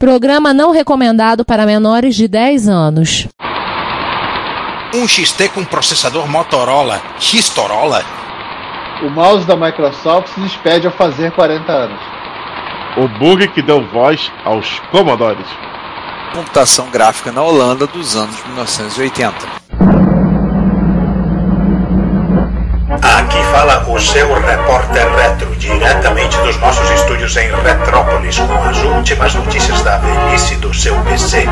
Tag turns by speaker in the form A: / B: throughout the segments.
A: Programa não recomendado para menores de 10 anos.
B: Um XT com processador Motorola, Xtorola.
C: O mouse da Microsoft se despede ao fazer 40 anos.
D: O bug que deu voz aos Commodores.
E: Computação gráfica na Holanda dos anos 1980.
F: O seu repórter retro, diretamente dos nossos estúdios em Retrópolis, com as últimas notícias da velhice do seu PC.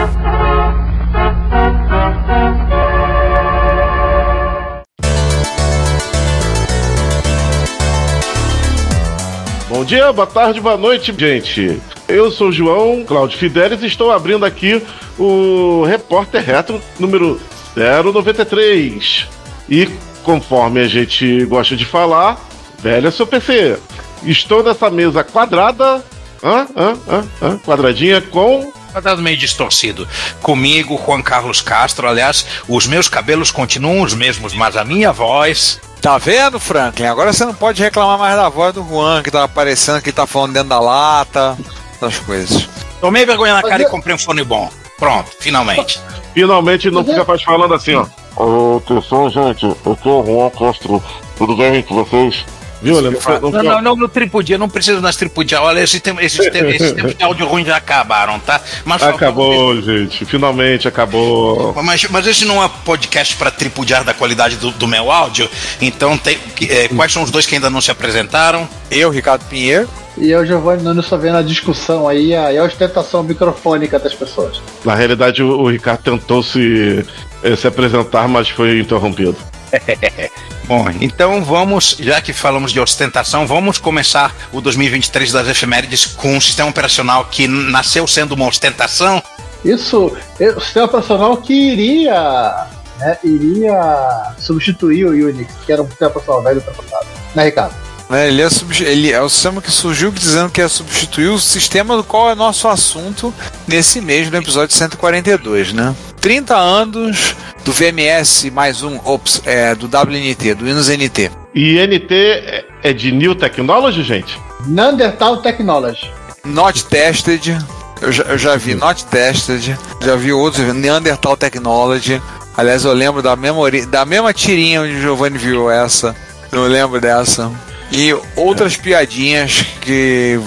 D: Bom dia, boa tarde, boa noite, gente. Eu sou o João Cláudio Fidelis e estou abrindo aqui o Repórter Retro número 093. E conforme a gente gosta de falar, velha seu PC. Estou nessa mesa quadrada, hã, hã, hã, hã, quadradinha com
B: Quadrado meio distorcido. Comigo, Juan Carlos Castro. Aliás, os meus cabelos continuam os mesmos, mas a minha voz.
E: Tá vendo, Franklin? Agora você não pode reclamar mais da voz do Juan, que tá aparecendo que tá falando dentro da lata, essas coisas.
B: Tomei vergonha na cara e comprei um fone bom. Pronto, finalmente.
D: Finalmente não fica mais falando assim, ó.
G: Atenção, gente, aqui é o Juan Castro. Tudo bem com vocês?
D: Viu, olha, não,
B: Não, não, não, no tripudia, não precisa nas tripudiar. Olha, esses tempos esse tempo, esse tempo de áudio ruim já acabaram, tá? Mas,
D: Acabou, gente. Finalmente acabou.
B: Mas, mas esse não é podcast para tripudiar da qualidade do, do meu áudio. Então, tem, é, quais são os dois que ainda não se apresentaram?
E: Eu, Ricardo Pinheiro.
C: E eu, Giovanni Nunes, só vendo a discussão aí a, a ostentação microfônica das pessoas.
D: Na realidade, o, o Ricardo tentou se, se apresentar, mas foi interrompido.
B: Bom, então vamos, já que falamos de ostentação, vamos começar o 2023 das efemérides com um sistema operacional que nasceu sendo uma ostentação.
C: Isso, é o sistema operacional que iria, né, iria substituir o Unix, que era um sistema operacional velho ultrapassado. Né, Ricardo?
E: Né, Ele é, ele é o sistema que surgiu dizendo que ia substituir o sistema do qual é nosso assunto nesse mês, no episódio 142, né? 30 anos do VMS mais um, ops, é, do WNT, do Windows NT.
D: E NT é- de New Technology, gente?
C: Neanderthal Technology.
E: Not tested, eu já, eu já vi Not tested, já vi outros, Neanderthal Technology. Aliás, eu lembro da, memori, da mesma tirinha onde o Giovanni viu essa. Eu lembro dessa. E outras piadinhas que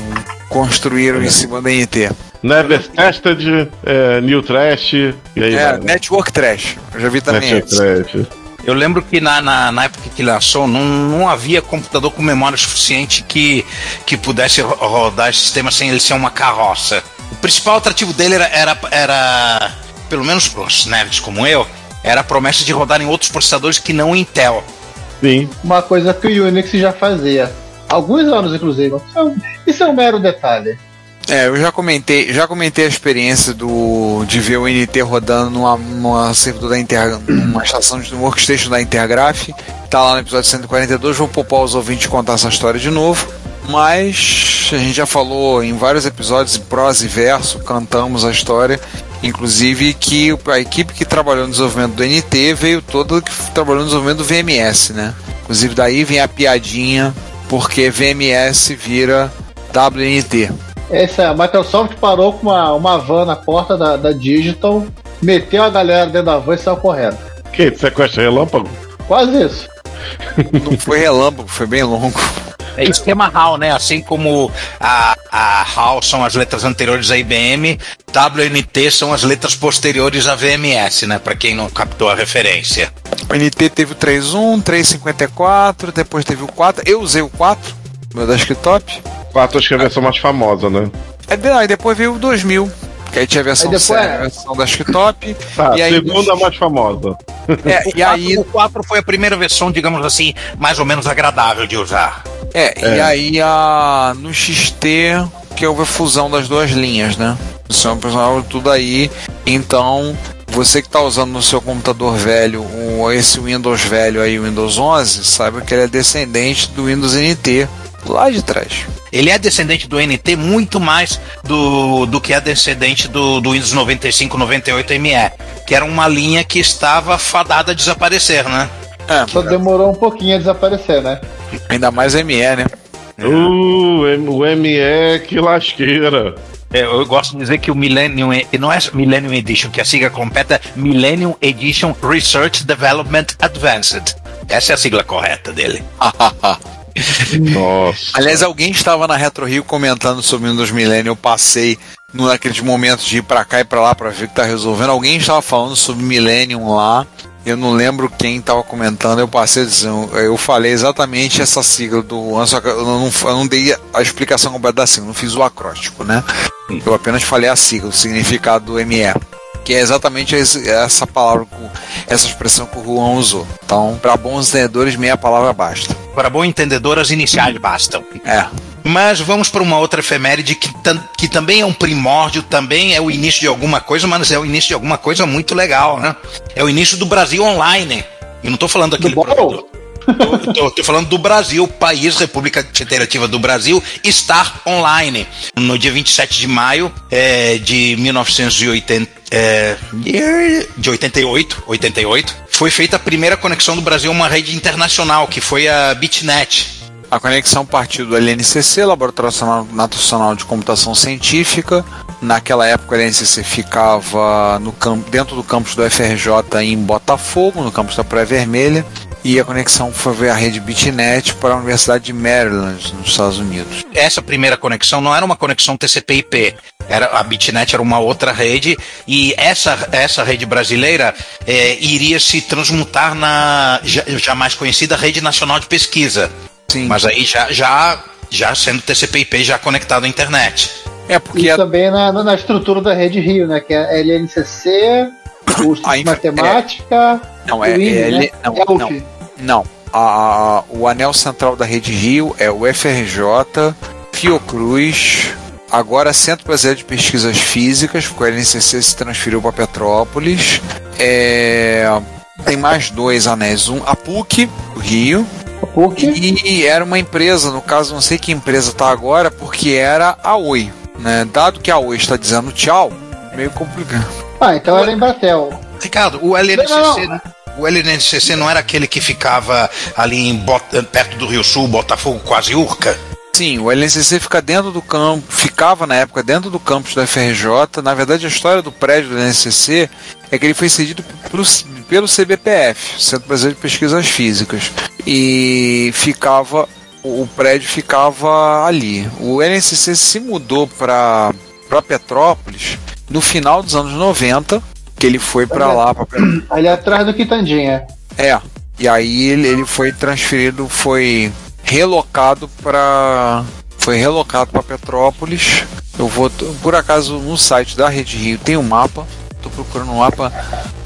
E: construíram em cima da NT.
D: Never Tested, é, New Trash, e aí
E: É,
D: vai, né?
E: Network Trash. Eu já vi também
D: Network
E: esse.
D: Trash.
B: Eu lembro que na, na, na época que lançou não, não havia computador com memória suficiente que, que pudesse ro- rodar esse sistema sem ele ser uma carroça. O principal atrativo dele era, era, era pelo menos para os nerds como eu, era a promessa de rodar em outros processadores que não Intel.
D: Sim.
C: Uma coisa que o Unix já fazia. Alguns anos, inclusive. Isso é um, isso é um mero detalhe.
E: É, eu já comentei, já comentei a experiência do de ver o NT rodando numa, numa servidor da Inter, numa estação de workstation da Intergraph. Tá lá no episódio 142, vou poupar os ouvintes contar essa história de novo. Mas a gente já falou em vários episódios, em prosa e verso, cantamos a história. Inclusive que a equipe que trabalhou no desenvolvimento do NT veio toda que trabalhou no desenvolvimento do VMS, né? Inclusive daí vem a piadinha, porque VMS vira WNT.
C: Essa, a Microsoft parou com uma, uma van na porta da, da Digital, meteu a galera dentro da van e saiu correndo.
D: Que sequestro relâmpago?
C: Quase isso.
E: Não foi relâmpago, foi bem longo.
B: É esquema HAL, né? Assim como a, a HAL são as letras anteriores à IBM, WNT são as letras posteriores à VMS, né? Para quem não captou a referência.
E: O NT teve o 3.1, 3.54, depois teve o 4. Eu usei o 4, meu desktop.
D: 4 acho que é a versão mais famosa, né?
E: De- Aí depois veio o 2000, que aí tinha a versão
C: Aí depois
E: séria,
C: é-
E: a versão desktop.
D: Tá,
E: e aí,
D: segunda mais famosa.
E: é, e aí,
B: O 4 foi a primeira versão, digamos assim, mais ou menos agradável de usar.
E: é, e
D: É.
E: aí a, no XT, que houve a fusão das duas linhas, né? O operacional, tudo aí. Então, você que está usando no seu computador velho o, esse Windows velho aí, o Windows 11, saiba que ele é descendente do Windows NT, lá de trás.
B: Ele é descendente do NT muito mais do, do que é descendente do, do Windows 95, 98 ME, que era uma linha que estava fadada a desaparecer, né?
E: É,
C: Só demorou um pouquinho a desaparecer, né?
E: ainda mais ME, né?
D: Uh, M- o ME, que lasqueira.
B: É, Eu gosto de dizer que o Millennium e- não é Millennium Edition, que a sigla completa é Millennium Edition Research Development Advanced. Essa é a sigla correta dele.
D: Nossa.
E: Aliás, alguém estava na Retro Rio comentando sobre o Windows Millennium. Eu passei no- naqueles momentos de ir pra cá e pra lá pra ver o que tá resolvendo. Alguém estava falando sobre Millennium lá. Eu não lembro quem estava comentando. Eu passei dizendo, eu falei exatamente essa sigla do ano, só que eu não, eu não dei a explicação completa da sigla, não fiz o acróstico, né? Eu apenas falei a sigla, o significado do ME. Que é exatamente essa palavra, com- essa expressão que o Juan usou. Então, para bons entendedores, meia palavra basta.
B: Para bom entendedor, as iniciais bastam.
E: É.
B: Mas vamos para uma outra efeméride que, tam- que também é um primórdio, também é o início de alguma coisa, mas é o início de alguma coisa muito legal, né? É o início do Brasil online. E não estou falando aqui
C: Do?
B: Estou falando do Brasil, país, República Federativa do Brasil, estar online. No dia 27 de maio é, de 1980, é, de 88, 88, foi feita a primeira conexão do Brasil a uma rede internacional, que foi a BitNet.
E: A conexão partiu do LNCC, Laboratório Nacional- de Computação Científica. Naquela época, o LNCC ficava no camp- dentro do campus do FRJ em Botafogo, no campus da Praia Vermelha. E a conexão foi via a rede BitNet para a Universidade de Maryland, nos Estados Unidos.
B: Essa primeira conexão não era uma conexão TCP/IP, era a BitNet era uma outra rede e essa essa rede brasileira é, iria se transmutar na já, já mais conhecida rede nacional de pesquisa.
E: Sim.
B: Mas aí já já já sendo TCP/IP já conectado à internet.
E: É porque
C: E
E: a-
C: também na, na estrutura da Rede Rio, né? Que é LNCC, o
E: A infra-
C: Matemática,
E: Não, é,
C: o INE,
E: é,
C: né?
E: não,
C: é a
E: não, não. A- o anel central da Rede Rio é o FRJ, Fiocruz, agora Centro Brasileiro de Pesquisas Físicas, porque o LNCC se transferiu para Petrópolis. É, tem mais dois anéis, um a PUC, do Rio,
C: a PUC.
E: e era uma empresa, no caso não sei que empresa está agora, porque era a Oi. Né? Dado que a Oi está dizendo tchau, meio complicado.
C: Ah, então era em Batel.
B: Ricardo, o LNCC,
C: Não, não.
B: né? O LNCC não era aquele que ficava ali em Bot- perto do Rio Sul, Botafogo, quase Urca?
E: Sim, o LNCC fica dentro do campo, ficava na época dentro do campus da FRJ. Na verdade, a história do prédio do LNCC é que ele foi cedido pelo, pelo CBPF, Centro Brasileiro de Pesquisas Físicas, e ficava o prédio ficava ali. O LNCC se mudou para para Petrópolis no final dos anos 90, que ele foi para lá para
C: Ali atrás do Quitandinha.
E: é. E aí ele, ele foi transferido, foi relocado para foi relocado para Petrópolis. Eu vou por acaso no site da Rede Rio tem um mapa. Tô procurando um mapa,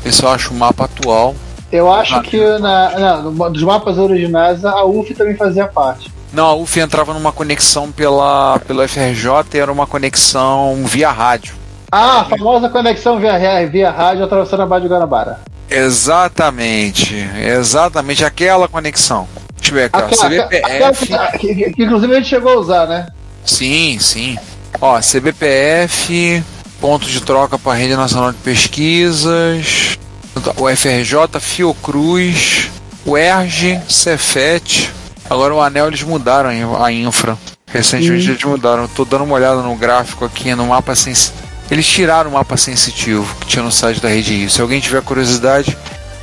E: ver se eu acho o mapa atual.
C: Eu acho
E: Ah.
C: que na, dos mapas originais a UF também fazia parte.
E: Não, a UF entrava numa conexão pela pelo FRJ e era uma conexão via rádio.
C: Ah, a famosa conexão via, via rádio atravessando a Baía de Guanabara.
E: Exatamente, exatamente aquela conexão. Deixa eu ver aqui, ó,
C: Aquela, aquela
E: CBPF.
C: que, que- que inclusive a gente chegou a usar, né?
E: Sim, sim. Ó, CBPF, ponto de troca para a Rede Nacional de Pesquisas, o FRJ, Fiocruz, o ERG, Cefet. Agora o Anel eles mudaram a infra. Recentemente eles mudaram. Tô dando uma olhada no gráfico aqui, no mapa sensitivo. Eles tiraram o mapa sensitivo que tinha no site da Rede Rio. Se alguém tiver curiosidade,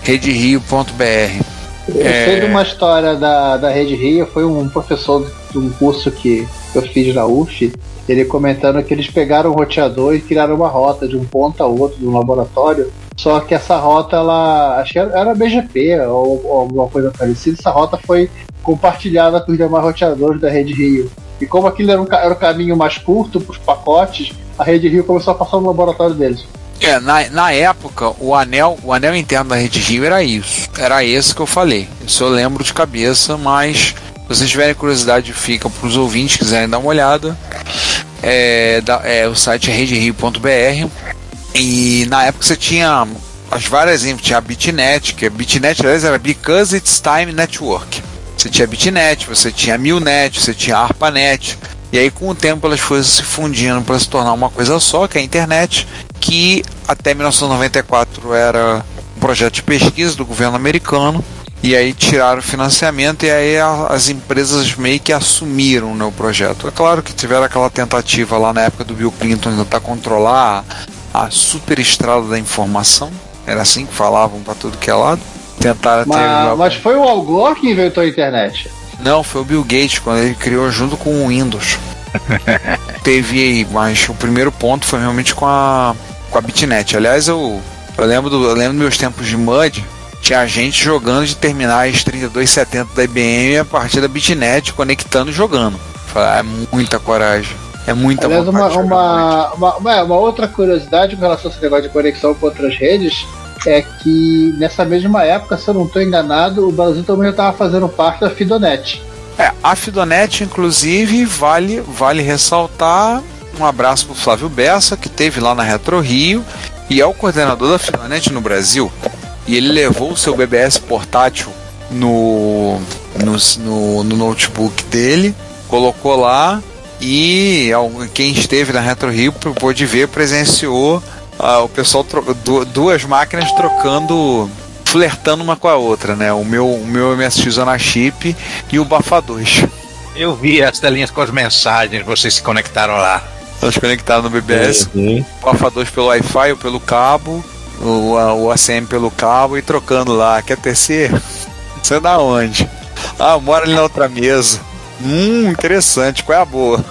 E: rederio.br.
C: Eu
E: É.
C: sei de uma história da, da Rede Rio, foi um professor de um curso que eu fiz na UF, ele comentando que eles pegaram o roteador e criaram uma rota de um ponto a outro do laboratório, só que essa rota, ela, acho que era, era BGP ou, ou alguma coisa parecida, essa rota foi compartilhada com os demais roteadores da Rede Rio. E como aquilo era, um, era o caminho mais curto para os pacotes, a Rede Rio começou a passar no laboratório deles.
E: É, na, na época, o anel, o anel interno da Rede Rio era isso. Era esse que eu falei. Isso eu lembro de cabeça, mas se vocês tiverem curiosidade, fica para os ouvintes quiserem dar uma olhada. É, da- é, o site é rederio.br. E na época você tinha as várias infos, tinha a Bitnet, que a Bitnet aliás era Because It's Time Network. Você tinha a Bitnet, você tinha a Milnet, você tinha a ARPANET. E aí com o tempo elas foram se fundindo para se tornar uma coisa só, que é a internet, que até 1994 era um projeto de pesquisa do governo americano E aí tiraram o financiamento e aí as empresas meio que assumiram né, o projeto. É claro que tiveram aquela tentativa lá na época do Bill Clinton de tentar controlar a superestrada da informação. Era assim que falavam para tudo que é lado. Tentaram
C: Mas,
E: ter.
C: mas foi o Al Gore que inventou a internet.
E: Não, foi o Bill Gates quando ele criou junto com o Windows. Teve aí, mas o primeiro ponto foi realmente com a, com a Bitnet. Aliás, eu, eu, lembro do, eu lembro dos meus tempos de MUD, tinha gente jogando de terminais 3270 da IBM a partir da Bitnet, conectando e jogando. Falei, É muita coragem. É muita
C: Aliás, uma, uma, uma- uma outra curiosidade com relação a esse negócio de conexão com outras redes é que nessa mesma época, se eu não estou enganado, o Brasil também estava fazendo parte da Fidonet.
E: É, a Fidonet, inclusive, vale, vale ressaltar um abraço pro Flávio Bessa, que teve lá na Retro Rio e é o coordenador da Fidonet no Brasil. E ele levou o seu BBS portátil no, no, no, no notebook dele, colocou lá e quem esteve na Retro Rio pôde ver, presenciou ah, o pessoal, tro- du- duas máquinas trocando flertando uma com a outra, né? O meu, o meu MSX Zona Chip e o Bafa 2.
B: Eu vi as telinhas com as mensagens, vocês se conectaram lá.
E: Elas conectadas no BBS,
D: Uhum.
E: o Bafa 2 pelo Wi-Fi ou pelo cabo, o, a- o ACM pelo cabo e trocando lá. Quer tecer? Você é da onde? Ah, mora ali na outra mesa. Hum, interessante. Qual é a boa?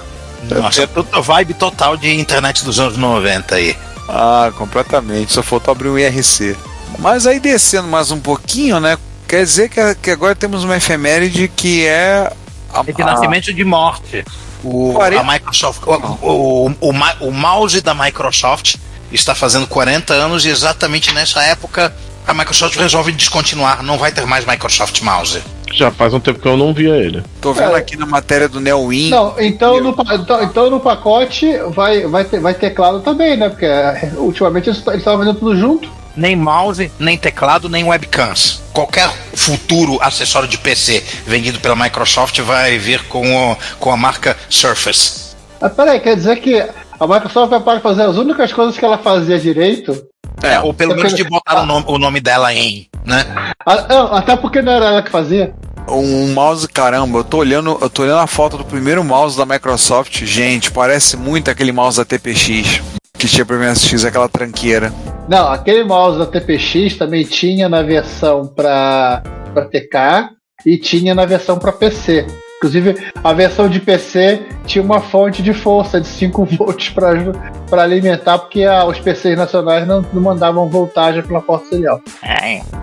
B: Nossa, é tudo vibe total de internet dos anos 90 aí.
E: Ah, completamente. Só faltou abrir um IRC. Mas aí descendo mais um pouquinho, né? Quer dizer que, que agora temos uma efeméride que é. A,
B: É de nascimento de morte. O, a Microsoft, o, o, o, o mouse da Microsoft está fazendo 40 anos e exatamente nessa época a Microsoft resolve descontinuar, não vai ter mais Microsoft Mouse.
D: Já faz um tempo que eu não via ele.
E: Tô vendo
C: É.
E: aqui na matéria do Neowin.
C: Não, então no, então, então no pacote vai, vai, ter, vai teclado também, né? Porque é, ultimamente eles estavam vendendo tudo junto.
B: Nem mouse, nem teclado, nem webcams. Qualquer futuro acessório de PC vendido pela Microsoft vai vir com, o- com a marca Surface.
C: Mas peraí, quer dizer que a Microsoft vai parar de fazer as únicas coisas que ela fazia direito?
B: É, ou pelo
C: é
B: menos de botar o nome, o nome dela em, né?
C: Ah, não, até porque não era ela que fazia.
E: Um mouse, caramba, eu tô olhando, eu tô olhando a foto do primeiro mouse da Microsoft, gente, parece muito aquele mouse da TPX que tinha pra MSX, aquela tranqueira.
C: Não, aquele mouse da TPX também tinha na versão para TK e tinha na versão para PC. Inclusive, a versão de PC tinha uma fonte de força de 5 volts para alimentar, porque a- os PCs nacionais não, não mandavam voltagem pela porta serial.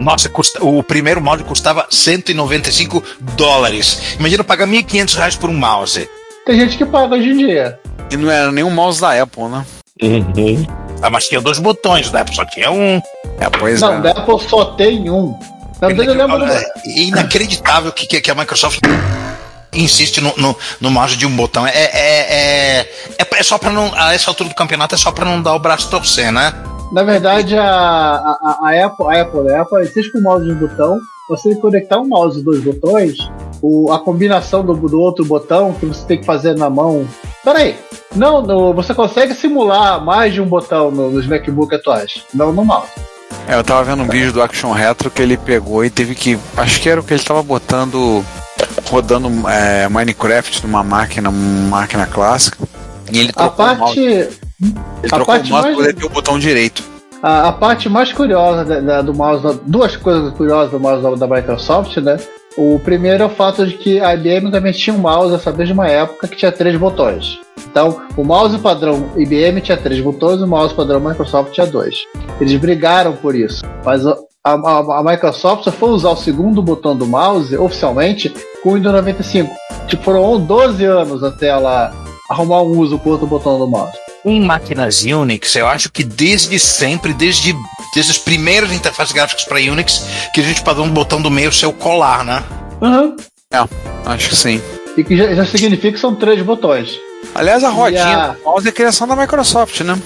B: Nossa, custa- o primeiro mouse custava 195 dólares. Imagina pagar 1.500 reais por um mouse.
C: Tem gente que paga hoje em dia.
E: E não era nenhum mouse da Apple, né?
D: Uhum.
B: Ah, mas tinha dois botões, da Apple só tinha um.
E: É, pois
C: não,
E: é.
C: da Apple só tem um. Na verdade, eu lembro.
B: É inacreditável que, que, que a Microsoft insiste no, no, no mouse de um botão. É, é, é, é, é só pra não. A essa altura do campeonato é só pra não dar o braço torcer, né?
C: Na verdade, a, a, a Apple, a Apple, a Apple existe com o mouse de um botão. Você conectar um mouse de dois botões, o, a combinação do, do outro botão que você tem que fazer na mão. Peraí, não, no, você consegue simular mais de um botão no- nos MacBook atuais, não no mouse.
E: É, eu tava vendo um vídeo do Action Retro que ele pegou e teve que. Acho que era o que ele tava botando. Rodando é, Minecraft numa máquina, máquina clássica. E ele
C: A
E: trocou o mouse.
C: parte,
E: Ele
C: a
E: trocou o
C: parte
E: mouse
C: mais-
E: pra poder ter o botão direito.
C: a, a parte mais curiosa da- da- do mouse, duas coisas curiosas do mouse da, da Microsoft, né? O primeiro é o fato de que a IBM também tinha um mouse nessa mesma época que tinha três botões. Então, o mouse padrão IBM tinha três botões, o mouse padrão Microsoft tinha dois. Eles brigaram por isso, mas a, a- a Microsoft só foi usar o segundo botão do mouse oficialmente com o Windows 95. Tipo, foram 12 anos até ela arrumar um uso com outro botão do mouse.
B: Em máquinas Unix, eu acho que desde sempre, desde, desde as primeiras interfaces gráficas para Unix, que a gente padrão um botão do meio ser o colar, né?
C: Uhum.
E: Acho que sim.
C: E que já, já significa que são três botões.
E: Aliás, a rodinha
C: a-
E: do mouse é criação da Microsoft, né?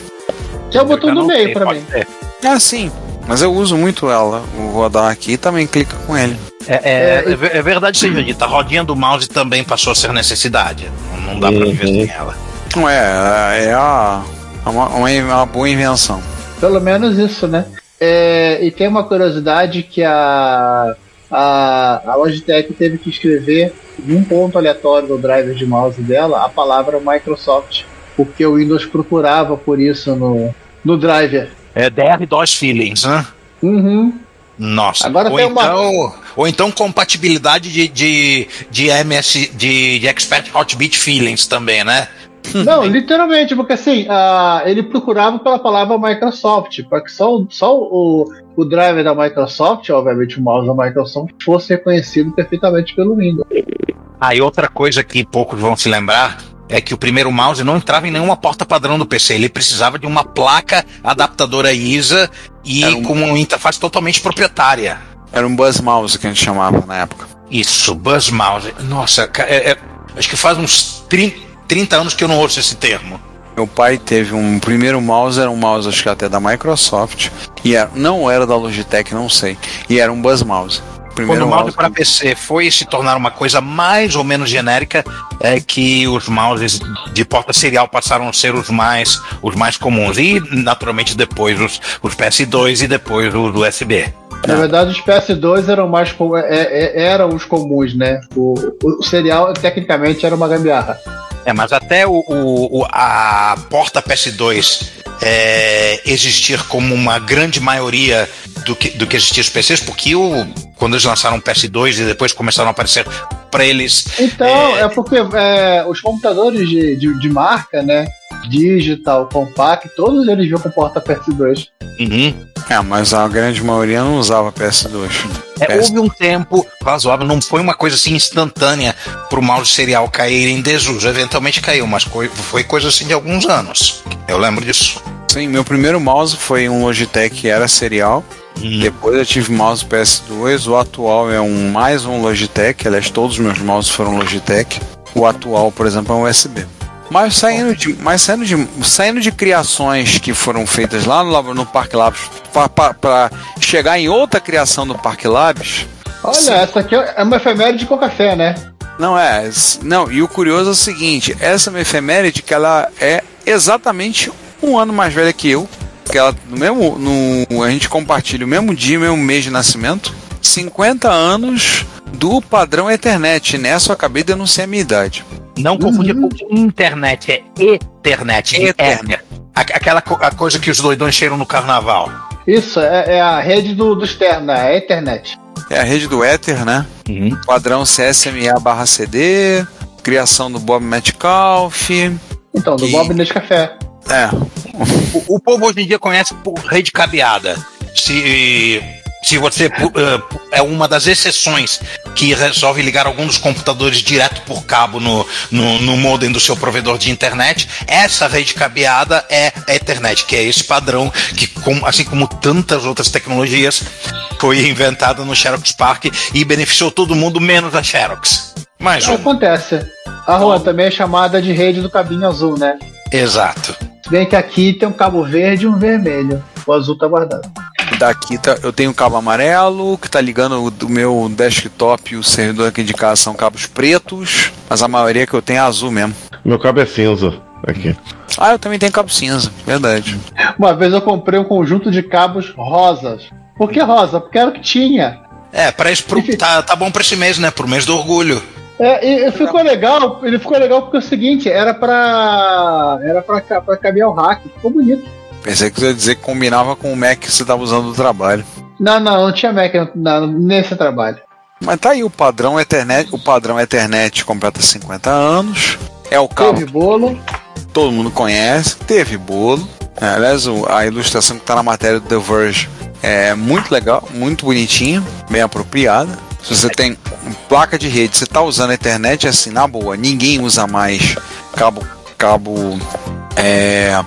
C: Que é o botão do meio
B: pode
C: mim.
B: ser.
E: Ah, sim. Mas eu uso muito ela. O rodar aqui também clica com ele.
B: É, é, é, ver- é verdade seja dita, a rodinha do mouse também passou a ser necessidade. Não, dá pra viver sem ela.
E: Não é, é a, é uma, uma, uma boa invenção.
C: Pelo menos isso, né? É, e tem uma curiosidade que a, a, a Logitech teve que escrever em um ponto aleatório do driver de mouse dela a palavra Microsoft, porque o Windows procurava por isso no, no driver.
B: É DR-DOS Feelings, né?
C: Uhum.
B: Nossa.
C: Agora
B: ou,
C: tem uma-
B: então, ou então compatibilidade de, de, de MS, de, de Expert Hotbit Feelings também, né?
C: Não, literalmente, porque assim, ah, ele procurava pela palavra Microsoft, para que só, só o, o driver da Microsoft, obviamente o mouse da Microsoft, fosse reconhecido perfeitamente pelo Windows.
B: Ah, e outra coisa que poucos vão se lembrar é que o primeiro mouse não entrava em nenhuma porta padrão do PC. Ele precisava de uma placa adaptadora ISA e
E: um-
B: com uma interface totalmente proprietária.
E: Era um Buzz Mouse que a gente chamava na época.
B: Isso, Buzz Mouse. Nossa, é- é- acho que faz uns 30, 30 anos que eu não ouço esse termo.
E: Meu pai teve um primeiro mouse, era um mouse acho que até da Microsoft, e era, não era da Logitech, não sei, e era um Buzz Mouse.
B: Quando
E: Primeiro
B: o mouse para PC foi se tornar uma coisa mais ou menos genérica, é que os mouses de porta serial passaram a ser os mais, os mais comuns. E, naturalmente, depois os, os PS2 e depois os USB.
C: Na verdade, os PS2 eram mais com- é- é- eram os comuns, né? O, o serial tecnicamente era uma gambiarra.
B: É, mas até o, o- o- a porta PS2 é, existir como uma grande maioria do que, do que existia os PCs, porque o, quando eles lançaram o PS2 e depois começaram a aparecer para eles
C: Então, é, porque é, os computadores de, de, de marca, né? Digital, compact, todos eles vinham com porta PS2.
B: Uhum.
E: É, mas a grande maioria não usava PS2.
B: É, houve um tempo razoável, não foi uma coisa assim instantânea para o mouse serial cair em desuso. Eventualmente caiu, mas coi- foi coisa assim de alguns anos. Eu lembro disso.
E: Sim, meu primeiro mouse foi um Logitech que era serial. Depois eu tive mouse PS2. O atual é um mais um Logitech. Aliás, todos os meus mouses foram Logitech. O atual, por exemplo, é um USB. Mas saindo de, mas saindo de, saindo de criações que foram feitas lá no, no Parque Labs para chegar em outra criação do Parque Labs,
C: Olha, essa aqui é uma efeméride com café, né?
E: Não é, não, e o curioso é o seguinte, essa é uma efeméride que ela é exatamente um ano mais velha que eu, que ela no mesmo, no, a gente compartilha o mesmo dia, o mesmo mês de nascimento, 50 anos do padrão Ethernet, nessa eu acabei de anunciar a minha idade.
B: Não confundir com internet, é Ethernet. de
E: Ethernet.
B: Aquela co- a coisa que os doidões cheiram no carnaval.
C: Isso, é, é a rede do, do externo, é a Ethernet.
E: É a rede do Ether, né? Padrão CSMA barra CD, criação do Bob Metcalf,
C: Então, do
E: Que-
C: Bob nesse café.
E: É,
B: O, o povo hoje em dia conhece por rede cabeada. Se, se você pu- é uma das exceções que resolve ligar algum dos computadores direto por cabo no, no, no modem do seu provedor de internet, essa rede cabeada é a Ethernet, que é esse padrão que, com- assim como tantas outras tecnologias, foi inventada no Xerox Park e beneficiou todo mundo menos a Xerox. Mais um.
C: Acontece. A rua também é chamada de rede do cabinho azul, né?
B: Exato.
C: Se bem que aqui tem um cabo verde e um vermelho. O azul tá guardado.
E: Daqui tá, eu tenho um cabo amarelo que tá ligando o do meu desktop e o servidor aqui de casa são cabos pretos, mas a maioria que eu tenho é azul mesmo.
D: Meu cabo é cinza. Aqui.
E: Ah, eu também tenho cabo cinza, verdade.
C: Uma vez eu comprei um conjunto de cabos rosas. Por que rosa? Porque era o que tinha.
B: É, para isso, pro- tá, tá bom pra esse mês, né? Pro mês do orgulho.
C: É, e, e ficou legal, ele ficou legal porque é o seguinte, era pra. Era pra, pra caber o hack, ficou bonito.
E: Pensei que você ia dizer que combinava com o Mac que você tava usando no trabalho.
C: Não, não, não tinha Mac na- nesse trabalho.
E: Mas tá aí o padrão Ethernet, o padrão Ethernet completa 50 anos. É o cabo
C: Teve bolo.
E: todo mundo conhece, teve bolo. É, aliás, a ilustração que tá na matéria do The Verge é muito legal, muito bonitinha, bem apropriada. Se você tem placa de rede, você tá usando a internet assim, na boa, ninguém usa mais cabo cabo é,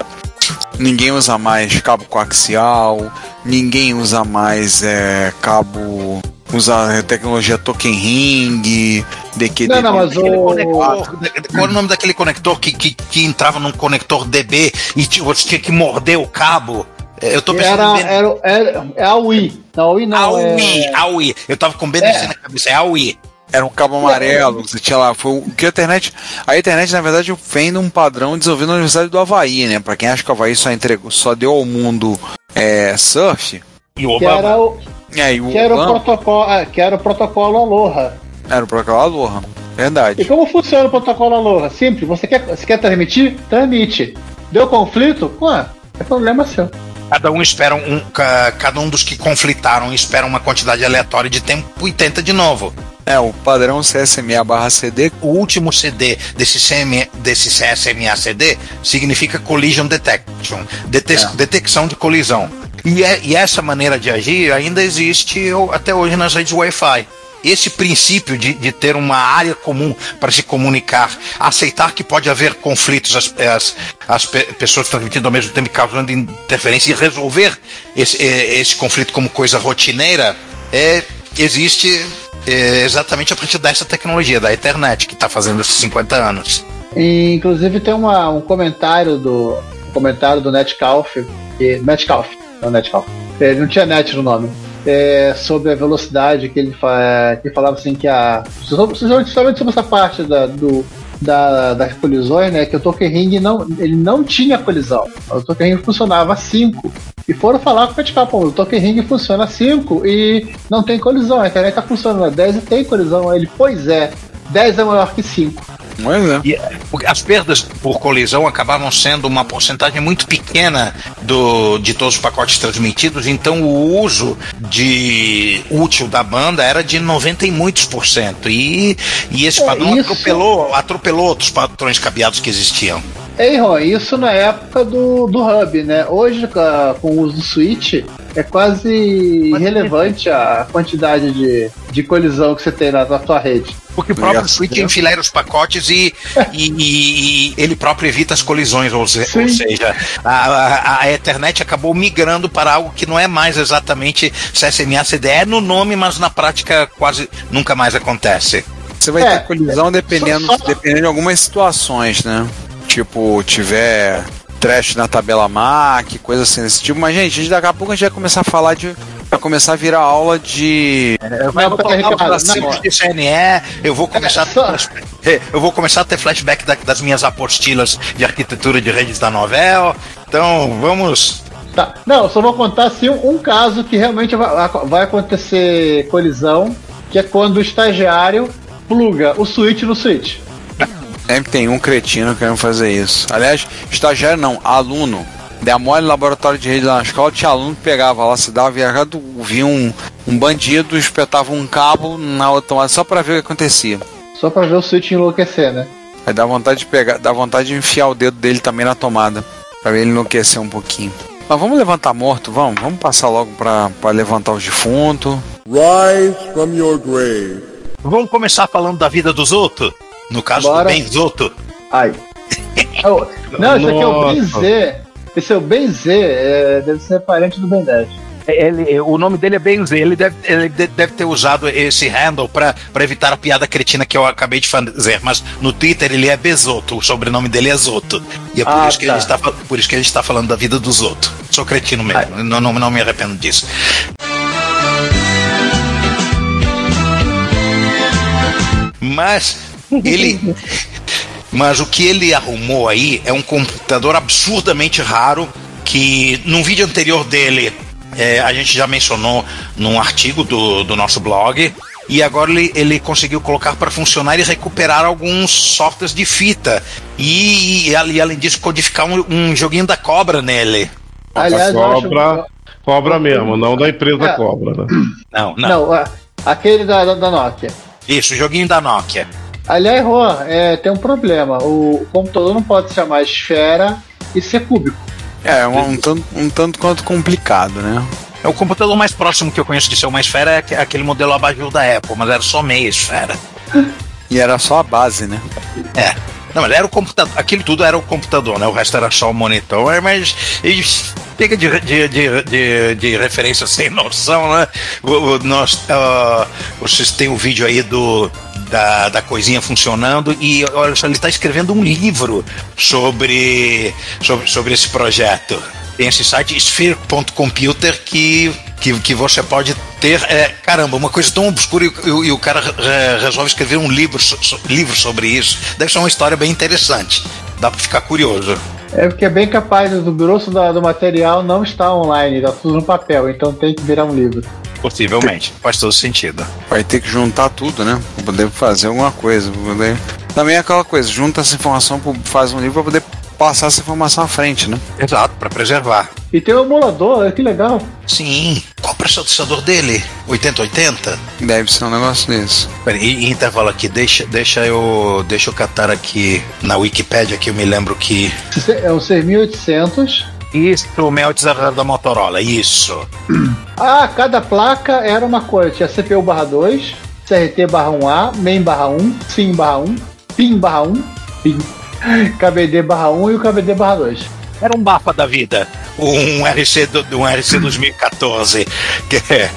E: ninguém usa mais cabo coaxial, ninguém usa mais é, cabo usa tecnologia token ring, DQD.
C: Não, não, mas o.
B: conector, qual era o nome daquele conector que, que, que entrava num conector DB e você tinha que morder o cabo? É, Eu tô pensando
C: Era,
B: em Ben-
C: era, era, é a Wii. Não, a Wii não.
B: Aui,
C: é...
B: Aui. Eu tava com BDC na cabeça, é Aui.
E: Era um cabo amarelo, você tinha lá. Foi o que a internet. A internet, na verdade, vem num padrão desenvolvido na Universidade do Havaí, né? Pra quem acha que o Havaí só entregou, só deu ao mundo é, surf.
B: E o
C: Que
B: Obama.
C: era o.
E: É, e o
C: Que era o protocolo, ah, que era o protocolo Aloha.
E: era o protocolo Aloha. Verdade.
C: E como funciona o protocolo Aloha? Simples, você quer, você quer transmitir? Transmite. Deu conflito? Pô, é problema seu.
B: Cada um espera um. ca- Cada um dos que conflitaram espera uma quantidade aleatória de tempo e tenta de novo.
E: É, o padrão CSMA barra CD.
B: O último CD desse, CM, desse CSMA-CD significa Collision Detection dete- detecção de colisão. E, é- e essa maneira de agir ainda existe até hoje nas redes Wi-Fi. Esse princípio de, de ter uma área comum para se comunicar, aceitar que pode haver conflitos, as, as, as pe- pessoas transmitindo ao mesmo tempo e causando interferência e resolver esse, eh, esse conflito como coisa rotineira, é, existe é, exatamente a partir dessa tecnologia, da Ethernet, que está fazendo esses 50 anos.
C: Inclusive tem uma- um comentário do um comentário do Netcalf, que, Netcalf, não Netcalf, ele não tinha net no nome, é, sobre a velocidade que ele, fa, que falava assim que a principalmente sobre essa parte da, do, da, das colisões, né, que o Token Ring não, ele não tinha colisão, o Token Ring funcionava a 5 e foram falar com o Netcalf, pô, o Token Ring funciona a 5 e não tem colisão, a internet está funcionando a 10 e tem colisão, Aí ele, pois é, 10 é maior que 5.
E: Pois é.
B: E as perdas por colisão acabavam sendo uma porcentagem muito pequena do, de todos os pacotes transmitidos, então o uso de útil da banda era de 90 e muitos por cento. E, e esse
C: É,
B: padrão
C: isso-
B: atropelou, atropelou outros padrões cabeados que existiam.
C: Ei, Ron, isso na época do, do Hub, né? Hoje, com, o uso do Switch, é quase irrelevante a quantidade de, de colisão que você tem na, na tua rede.
B: Porque o próprio
E: Obrigado.
B: Switch enfileira os pacotes e, e- e- e ele próprio evita as colisões, ou, se- ou seja, a, a, a Ethernet acabou migrando para algo que não é mais exatamente CSMA CD, é no nome, mas na prática quase nunca mais acontece.
E: Você vai
C: É,
E: ter colisão dependendo,
C: só- só-
E: dependendo de algumas situações, né? Tipo, tiver trash na tabela MAC, coisa assim desse tipo. Mas, gente, a gente- daqui a pouco a gente vai começar a falar de. Vai começar a virar aula de.
B: Vai
C: Não, peraí, Ricardo,
B: colocar
C: não.
B: de CNE, eu vou começar a ter
C: só-
B: flash- é, eu vou começar a ter flashback da- das minhas apostilas de arquitetura de redes da Novel. Então, vamos
C: Tá. Não, eu só vou contar assim, um, um caso que realmente vai, vai acontecer colisão, que é quando o estagiário pluga o Switch no Switch.
E: Sempre tem um cretino querendo fazer isso. Aliás, estagiário não, aluno. Der mole no laboratório de rede lá na escola, tinha aluno que pegava lá, se dava viajado, via um, um bandido, espetava um cabo na outra tomada só pra ver o que acontecia.
C: Só pra ver o Switch enlouquecer, né?
E: Aí dá vontade de pegar, dá vontade de enfiar o dedo dele também na tomada. Pra ver ele enlouquecer um pouquinho. Mas vamos levantar morto, vamos? Vamos passar logo pra, pra levantar os defuntos.
H: Rise from your grave.
B: Vamos começar falando da vida dos outros? No caso
C: Bora.
B: do Benzoto.
C: Ai. Oh, não, esse aqui é o. Ben Z. Esse é o Ben Z, é, deve ser parente do Ben 10.
B: Ele, o nome dele é Benzer, ele deve, ele de- deve ter usado esse handle pra pra evitar a piada cretina que eu acabei de fazer, mas no Twitter ele é Bezoto, o sobrenome dele é Zoto. E é por,
C: Ah,
B: isso, que
C: tá.
B: ele está, por isso que ele está falando da vida do Zoto. Sou cretino mesmo, não, não, não me arrependo disso. Mas ele. Mas o que ele arrumou aí é um computador absurdamente raro que num vídeo anterior dele é, a gente já mencionou num artigo do, do nosso blog. E agora ele, ele conseguiu colocar para funcionar e recuperar alguns softwares de fita. E, e, ali- além disso, codificar um, um joguinho da cobra nele.
C: Aliás, eu acho.
D: Cobra, cobra mesmo, não da empresa
C: É.
D: Cobra, né?
B: Não, não.
C: Não, aquele da, da, da Nokia.
B: Isso, o joguinho da Nokia.
C: Aliás, Juan, é, tem um problema. O computador não pode se chamar esfera e ser cúbico.
E: É, um, um tanto, um tanto quanto complicado, né?
B: É o computador mais próximo que eu conheço de ser uma esfera é aque- aquele modelo abajur da Apple, mas era só meia esfera.
E: E era só a base, né?
B: É. Não, mas era o computador. Aquilo tudo era o computador, né? O resto era só o monitor, mas. e Chega de, de, de, de, de referência sem noção, né? O, o- nós, ah, vocês têm o vídeo aí do, da, da coisinha funcionando e olha só, ele está escrevendo um livro sobre, sobre, sobre esse projeto. Tem esse site sphere.computer que, que, que você pode ter. É, caramba, uma coisa tão obscura e, o- e o cara re- resolve escrever um livro, so- livro sobre isso. Deve ser uma história bem interessante. Dá pra ficar curioso.
C: É porque é bem capaz do grosso da- do material não está online, está tudo no papel, então tem que virar um livro.
B: Possivelmente. Faz todo sentido.
E: Vai ter que juntar tudo, né? Pra poder fazer alguma coisa. Poder... Também é aquela coisa, junta essa informação, faz um livro pra poder passar essa informação à frente, né?
B: Exato, pra preservar.
C: E tem o emulador, olha que legal.
B: Sim. Qual o processador dele? 8080?
E: Deve ser um negócio desse.
B: Pera, e, e intervalo aqui, deixa, deixa eu. Deixa eu catar aqui na Wikipédia que eu me lembro que.
C: É o 6800.
B: Isso, o 6800 da Motorola, isso.
C: Ah, cada placa era uma coisa. Tinha CPU barra 2, CRT barra 1A, main barra 1, SIM barra 1, PIN barra 1, PIN, KBD barra 1 e o KBD barra 2.
B: Era um mapa da vida. Um RC, do, um RC 2014. Que é.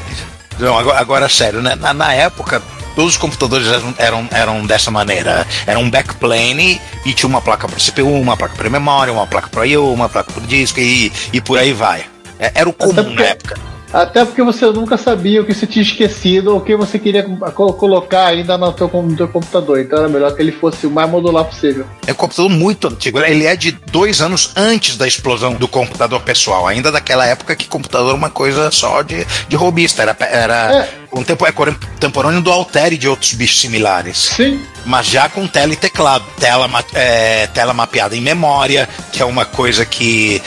B: Não, agora, agora sério, né? Na, na época, todos os computadores eram, eram, eram dessa maneira. Era um backplane e tinha uma placa para CPU, uma placa para memória, uma placa para I/O, uma placa para disco e, e por aí vai. É, Era o comum
C: porque-
B: na época.
C: Até porque você nunca sabia o que você tinha esquecido ou o que você queria co- colocar ainda no teu, no teu computador. Então era melhor que ele fosse o mais modular possível.
B: É um computador muito antigo. Ele é de dois anos antes da explosão do computador pessoal. Ainda daquela época que computador era uma coisa só de, de robista. Era, era
C: É.
B: um tempo é contemporâneo do Altair e de outros bichos similares.
C: Sim.
B: Mas já com tela e teclado. Tela, é, tela mapeada em memória, que é uma coisa que.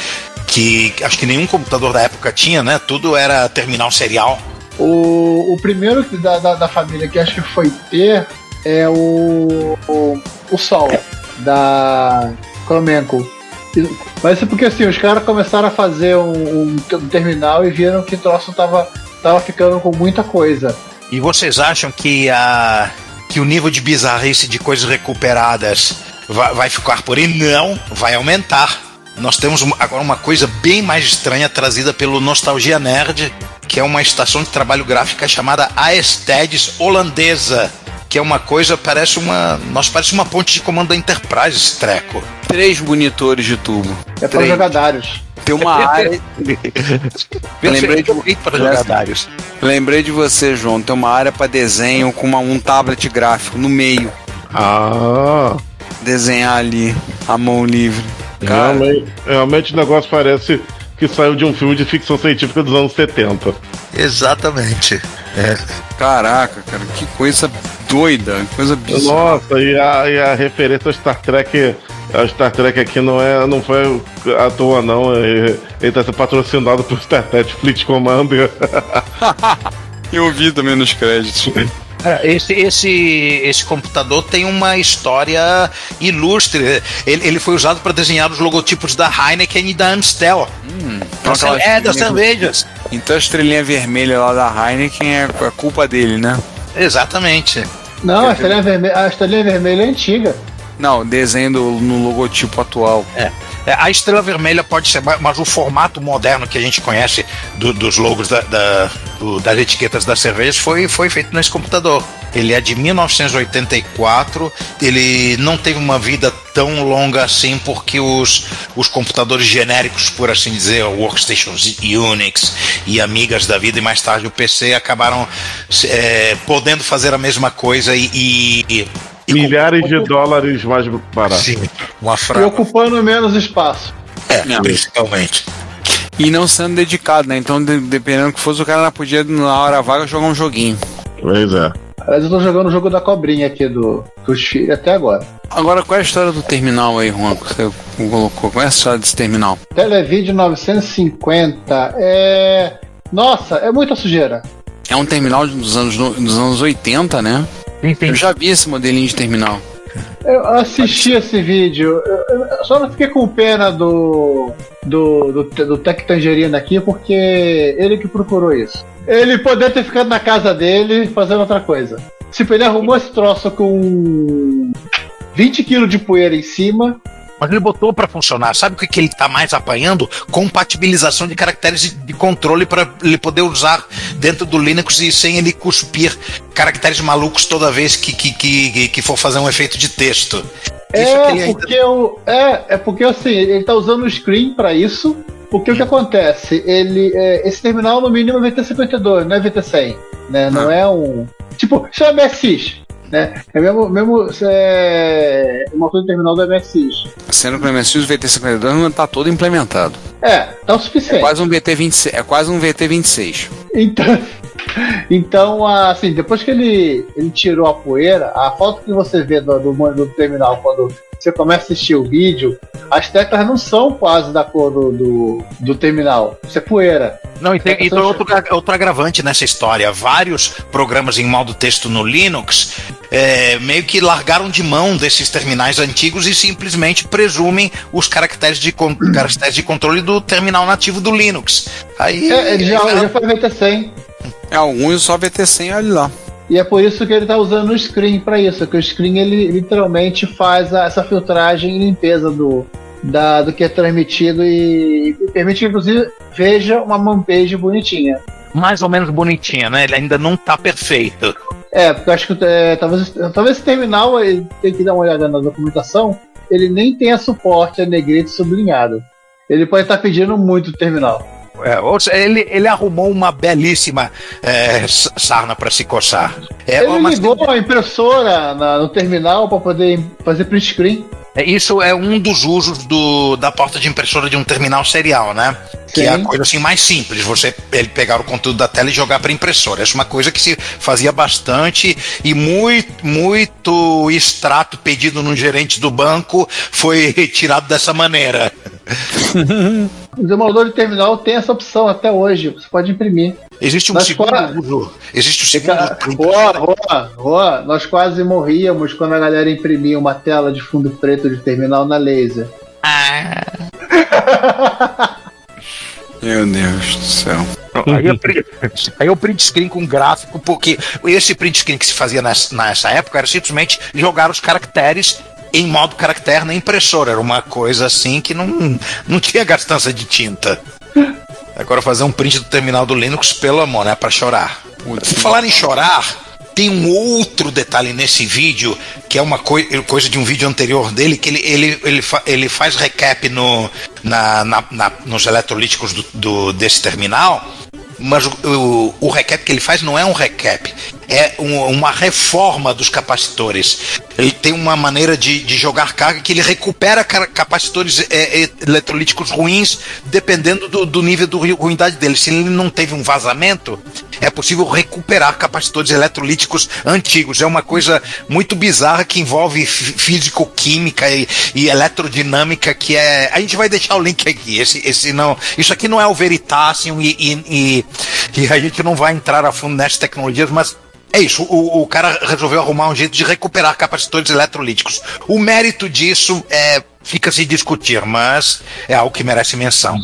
B: Que acho que nenhum computador da época tinha, né? Tudo era terminal serial.
C: O, o primeiro da, da, da família que acho que foi ter é o, o, o Sol, da Kromenko. Mas é porque assim, os caras começaram a fazer um, um terminal e viram que o troço tava, tava ficando com muita coisa.
B: E vocês acham que, a, que o nível de bizarrice de coisas recuperadas vai, vai ficar por aí? Não, vai aumentar. Nós temos agora uma coisa bem mais estranha trazida pelo Nostalgia Nerd, que é uma estação de trabalho gráfica chamada Aesthedes holandesa. Que é uma coisa, parece uma. Nossa, parece uma ponte de comando da Enterprise, esse treco.
E: Três monitores de tubo.
C: É jogar Darius.
E: Tem uma área. Lembrei de-
B: para jogar Darius.
E: Lembrei de você, João. Tem uma área pra desenho com uma- um tablet gráfico no meio.
D: Ah,
E: Desenhar ali, a mão livre. Cara,
D: realmente, realmente o negócio parece que saiu de um filme de ficção científica dos anos 70.
B: Exatamente. É.
E: caraca, cara, que coisa doida, coisa bizarra.
D: Nossa, e a, e a referência ao Star Trek. A Star Trek aqui não, é, não foi à toa, não. Ele, ele tá sendo patrocinado por Star Trek Fleet Commander.
E: Eu vi também nos créditos.
B: Esse, esse, esse computador tem uma história ilustre. Ele, ele foi usado para desenhar os logotipos da Heineken e da Amstel.
E: Então, aquela
B: é, das cervejas.
E: Então a estrelinha vermelha lá da Heineken é é culpa dele, né?
B: Exatamente.
C: Não, a estrelinha vermelha, a estrelinha vermelha é antiga.
E: Não, desenho do- no logotipo atual.
B: É. É, a estrela vermelha pode ser, mas- o formato moderno que a gente conhece do- dos logos da- da- do- das etiquetas das cervejas foi, foi feito nesse computador. Ele é de 1984, ele não teve uma vida tão longa assim porque os, os computadores genéricos, por assim dizer, workstations Unix e amigas da vida e mais tarde o PC acabaram é, podendo fazer a mesma coisa e- e
D: Milhares de dólares mais barato.
B: Sim, uma
C: E
B: frase.
C: ocupando menos espaço.
B: É,
E: Não.
B: principalmente.
E: E não sendo dedicado, né? Então, de- dependendo do que fosse, o cara não podia, na hora vaga, jogar um joguinho.
D: Pois é.
C: Aliás, eu tô jogando o jogo da cobrinha aqui do, dos filhos até agora.
E: Agora, qual é a história do terminal aí, Juan, que você colocou? Qual é a história desse terminal?
C: Televid 950 é. Nossa, é muita sujeira.
E: É um terminal dos anos, no- dos anos 80, né? Eu já vi esse modelinho de terminal.
C: Eu assisti esse vídeo, eu, eu só não fiquei com pena do. do, do, do Tech Tangerina aqui, porque ele que procurou isso. Ele poderia ter ficado na casa dele fazendo outra coisa. Tipo, ele arrumou esse troço com 20 kg de poeira em cima.
B: Mas ele botou pra funcionar. Sabe o que, que ele tá mais apanhando? Compatibilização de caracteres de, de controle para ele poder usar dentro do Linux e sem ele cuspir caracteres malucos toda vez que, que, que, que for fazer um efeito de texto.
C: É
B: ainda-
C: porque eu, é, é porque assim, ele tá usando o screen pra isso. Porque o que acontece? Ele, é, esse terminal no mínimo é VT52, não é VT100, né? Não é um tipo, isso é MSX, né? É mesmo, mesmo é, uma coisa de terminal do MSX.
E: Sendo que o MSX o VT52 não tá todo implementado.
C: É, tá o
E: É
C: suficiente.
E: quase um VT26. É quase um VT26.
C: Então, Então, assim, depois que ele, ele tirou a poeira, a foto que você vê do, do, do terminal quando você começa a assistir o vídeo, as teclas não são quase da cor do, do, do terminal. Isso é poeira.
B: Não, e tem, e tem outro, outro agravante nessa história. Vários programas em modo texto no Linux é, meio que largaram de mão desses terminais antigos e simplesmente presumem os caracteres de, caracteres de controle do terminal nativo do Linux. Aí
C: É, ele já, ele já foi VT100.
E: É, alguns só VT100, olha lá.
C: E é por isso que ele está usando o screen para isso, que o screen ele literalmente faz a- essa filtragem e limpeza do, da, do que é transmitido e, e permite que inclusive veja uma homepage bonitinha.
B: mais ou menos bonitinha, né? Ele ainda não tá perfeito.
C: É, porque eu acho que é, talvez, talvez esse terminal ele tem que dar uma olhada na documentação, ele nem tenha suporte a negrito sublinhado. Ele pode estar pedindo muito o terminal.
B: É, ele, ele arrumou uma belíssima é, sarna para se coçar. É,
C: ele ligou a impressora na- no terminal para poder fazer print screen.
B: é, isso é um dos usos do, da porta de impressora de um terminal serial, né? Que é a
C: Sim.
B: coisa assim mais simples, você ele pegar o conteúdo da tela e jogar para impressora. Essa é uma coisa que se fazia bastante e muito, muito extrato pedido no gerente do banco foi tirado dessa maneira.
C: O demolador de terminal tem essa opção até hoje. Você pode imprimir.
B: Existe um
C: Mas
B: segundo uso. Existe o segundo
C: nós quase morríamos quando a galera imprimia uma tela de fundo preto de terminal na laser.
E: Meu Deus do céu.
B: Aí eu, print, aí eu print screen com gráfico, porque esse print screen que se fazia nessa, nessa época era simplesmente jogar os caracteres em modo caractere na impressora. Era uma coisa assim que não, não tinha gastança de tinta. Agora fazer um print do terminal do Linux, pelo amor, né? Pra chorar. Por falar em chorar, tem um outro detalhe nesse vídeo, que é uma coi coisa de um vídeo anterior dele, que ele, ele, ele, fa ele faz recap no, na, na- na- nos eletrolíticos do, do- desse terminal, mas o, o, o recap que ele faz não é um recap, é um- uma reforma dos capacitores. Ele tem uma maneira de, de jogar carga que ele recupera ca- capacitores é, é, eletrolíticos ruins, dependendo do, do nível de ru- ruindade dele. Se ele não teve um vazamento, é possível recuperar capacitores eletrolíticos antigos. É uma coisa muito bizarra que envolve fí- físico-química e, e eletrodinâmica que é. A gente vai deixar o link aqui. Esse, esse não, isso aqui não é o Veritasium e, e, e- e a gente não vai entrar a fundo nessas tecnologias, mas é isso, o, o cara resolveu arrumar um jeito de recuperar capacitores eletrolíticos. O mérito disso é, fica se discutir, mas é algo que merece menção.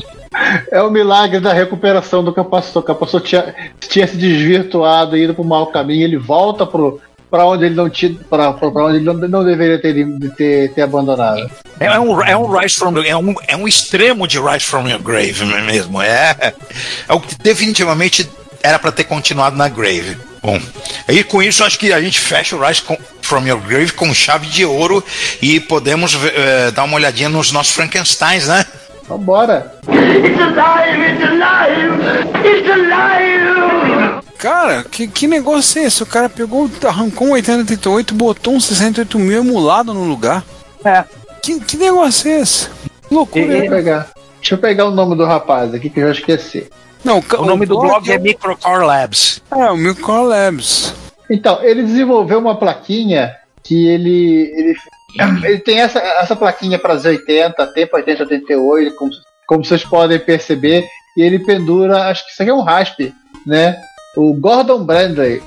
C: É o milagre da recuperação do capacitor. O capacitor tinha, tinha se desvirtuado e ido para o mau caminho, ele volta pro para onde ele não tinha, para onde ele não, não deveria ter, ter, ter abandonado.
B: É, é um, é um rise from é um, é um extremo de rise from your grave mesmo. É, é o que definitivamente era para ter continuado na grave. Bom, e com isso acho que a gente fecha o Rise com- from Your Grave com chave de ouro e podemos eh, dar uma olhadinha nos nossos Frankensteins, né?
C: Vambora!
E: Cara, que, que negócio é esse? O cara pegou, arrancou um 8038, botou um 68 mil emulado no lugar.
B: É.
E: Que, que negócio é esse? Que loucura.
C: Deixa eu pegar, deixa eu pegar o nome do rapaz aqui que eu já esqueci.
E: Não,
B: O nome do blog é Microcore Labs.
E: É, o Micro Labs.
C: Então, ele desenvolveu uma plaquinha que ele. Ele, ele tem essa, essa plaquinha para Z80, tem para 8088, como, como vocês podem perceber, e ele pendura, acho que isso aqui é um rasp, né? O Gordon Brandley.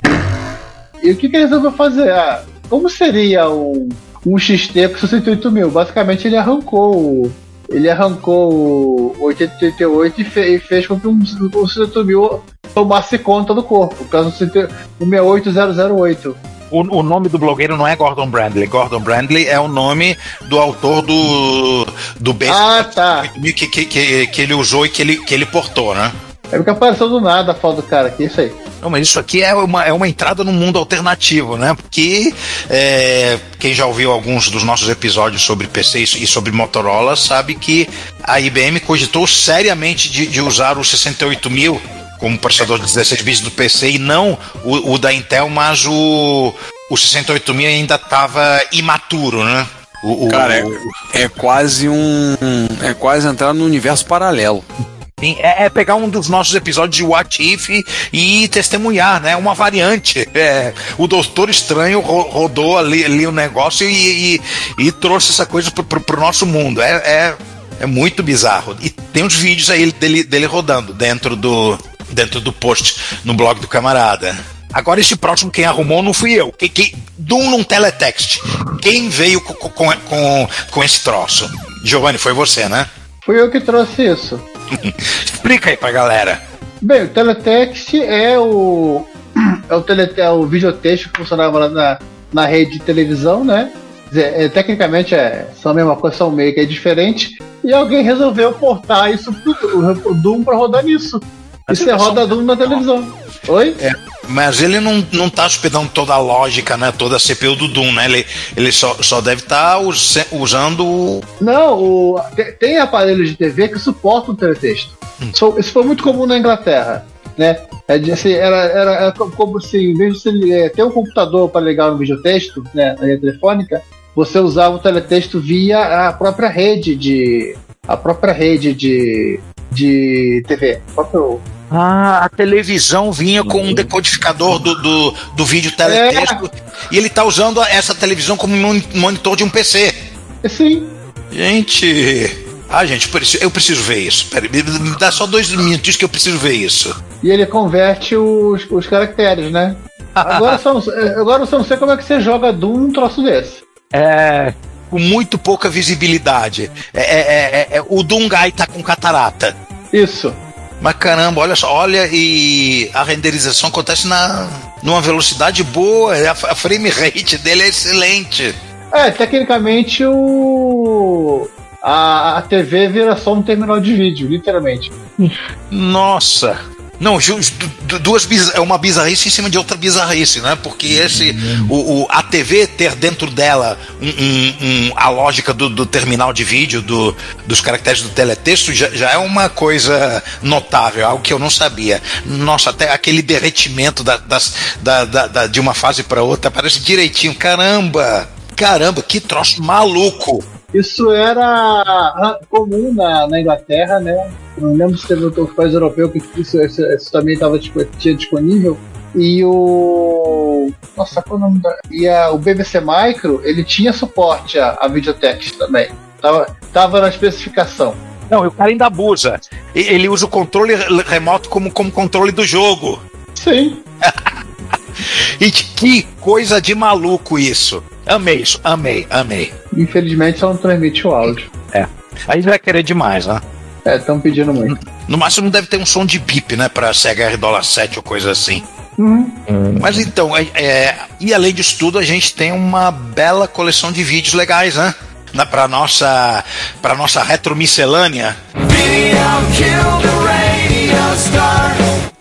C: E o que, que ele resolveu fazer? Ah, como seria um, um XT com 68 mil? Basicamente ele arrancou o. Ele arrancou o 8088 e, fe, e fez com que um, um 68 mil tomasse conta do corpo, por causa do 68008.
B: O, o nome do blogueiro não é Gordon Brandley. Gordon Brandley é o nome do autor do do Basic
C: Ah, tá.
B: que, que, que, que ele usou e que ele, que ele portou, né?
C: É porque apareceu do nada a foto do cara aqui, isso aí.
B: Não, mas isso aqui é uma, é uma entrada no mundo alternativo, né? Porque é, quem já ouviu alguns dos nossos episódios sobre PC e sobre Motorola sabe que a IBM cogitou seriamente de, de usar o 68000 como processador de 16 bits do PC e não o, o da Intel, mas o, o 68000 ainda estava imaturo, né? O, o-
E: Cara, é, é quase um. É quase entrar no universo paralelo.
B: Sim, é, é pegar um dos nossos episódios de What If e, testemunhar, né? Uma variante. É, o Doutor Estranho ro- rodou ali, ali o negócio e, e, e trouxe essa coisa pro, pro, pro nosso mundo. É, é, é muito bizarro. E tem uns vídeos aí dele, dele rodando dentro do, dentro do post no blog do camarada. Agora, esse próximo quem arrumou não fui eu. Quem, quem, Doom num teletext. Quem veio com, com, com, com esse troço? Giovanni, foi você, né?
C: Fui eu que trouxe isso.
B: Explica aí pra galera.
C: Bem, o teletext é o é o, tele, é o videotexto que funcionava lá na, na rede de televisão, né? É, tecnicamente é, são a mesma coisa, são meio que é diferente. E alguém resolveu portar isso pro, pro Doom pra rodar nisso. E você roda Doom na televisão. Oi?
B: Mas ele não, não tá hospedando toda a lógica, né? Toda a CPU do Doom, né? Ele, ele só, só deve estar usando o.
C: Não, o, te- tem aparelhos de TV que suportam teletexto. So- isso foi muito comum na Inglaterra. Né? É assim, era, era, era co- como se, em vez de você é, ter um computador para ligar no videotexto, né, na rede telefônica, você usava o teletexto via a própria rede de. a própria rede de. De TV. Próprio-
B: Ah, a televisão vinha com um decodificador do, do, do vídeo teletexto e ele tá usando essa televisão como mon- monitor de um PC.
C: Sim.
B: Gente. Ah, gente, eu preciso, eu preciso ver isso. Pera, me dá só dois minutos que eu preciso ver isso.
C: E ele converte os, os caracteres, né? Agora, só, não- agora eu só não sei como é que você joga Doom num troço desse.
B: É. Com muito pouca visibilidade. É, é, é, é- o Dungai tá com catarata.
C: Isso.
B: Mas caramba, olha só, olha e a renderização acontece na numa velocidade boa, a, a frame rate dele é excelente.
C: É, tecnicamente o. A, a TV vira só um terminal de vídeo, literalmente.
B: Nossa. Não, duas é uma bizarrice em cima de outra bizarrice, né? Porque esse o, o- a TV ter dentro dela um- um- um- a lógica do, do terminal de vídeo, do- dos caracteres do teletexto, já, já é uma coisa notável, algo que eu não sabia. Nossa, até aquele derretimento da- das- da- da- da- de uma fase para outra parece direitinho. Caramba! Caramba, que troço maluco!
C: Isso era comum na, na Inglaterra, né? Não lembro se teve outro país europeu que isso, isso- isso também tava, tipo, tinha disponível. E o. Nossa, qual é o nome da. E a- o BBC Micro, ele tinha suporte a, a videotext também. Tava, tava na especificação.
B: Não, e o cara ainda abusa. Ele usa o controle re- remoto como, como controle do jogo.
C: Sim.
B: E que coisa de maluco isso. Amei isso, amei, amei.
C: Infelizmente só não transmite o áudio.
B: É. Aí vai querer demais, né?
C: É, estão pedindo muito.
B: No máximo deve ter um som de bip, né? Pra CHR dólar 7 ou coisa assim.
C: Uhum.
B: Mas então, é, é, e além disso tudo, a gente tem uma bela coleção de vídeos legais, né? Na, pra nossa, pra nossa retromiscelânea.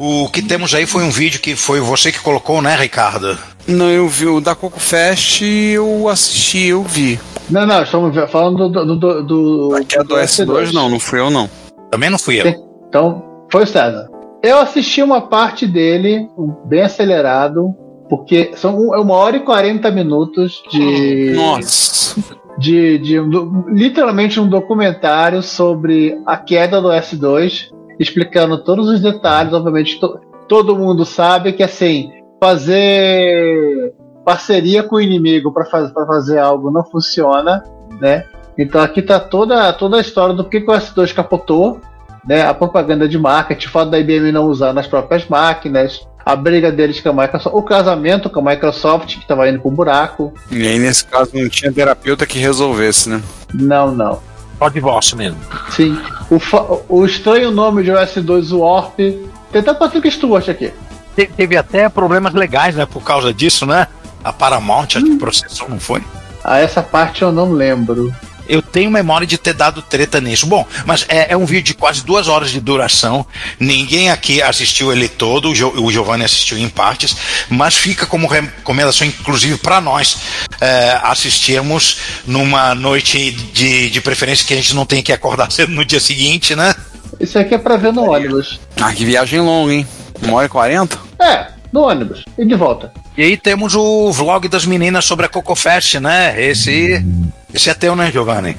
B: O que temos aí foi um vídeo que foi você que colocou, né, Ricardo?
E: Não, eu vi o da Coco Fest eu assisti, eu vi.
C: Não, não, estamos falando do. do, do, do
E: Aqui é do S2, não, não fui eu não.
B: Também não fui eu.
C: Então, foi o César. Eu assisti uma parte dele, bem acelerado, porque são é uma hora e 40 minutos de.
E: Nossa.
C: De, de do- literalmente um documentário sobre a queda do S2, explicando todos os detalhes. Obviamente, to- todo mundo sabe que assim, fazer parceria com o inimigo para faz, pra fazer algo não funciona, né? Então aqui tá toda, toda a história do que, que o S2 capotou, né? A propaganda de marketing, o fato da IBM não usar nas próprias máquinas, a briga deles com a Microsoft, o casamento com a Microsoft que estava indo pro buraco.
E: E aí, nesse caso, não tinha terapeuta que resolvesse, né?
C: Não, não.
B: Só divórcio mesmo.
C: Sim. O, o estranho nome de OS2 Warp. Tem até Patrick Stewart aqui.
B: Te- teve até problemas legais, né, por causa disso, né? A Paramount que processou, não foi?
C: Ah, essa parte eu não lembro.
B: Eu tenho memória de ter dado treta nisso. Bom, mas é, é um vídeo de quase duas horas de duração. Ninguém aqui assistiu ele todo, o, Jo- o Giovanni assistiu em partes, mas fica como recomendação, inclusive para nós, é, assistirmos numa noite de, de preferência que a gente não tem que acordar cedo no dia seguinte, né?
C: Isso aqui é pra ver no ônibus.
E: Ah, que viagem longa, hein? Uma hora e quarenta?
C: É, no ônibus. E de volta.
B: E aí temos o vlog das meninas sobre a Coco Fest, né? Esse, esse é teu, né, Giovanni?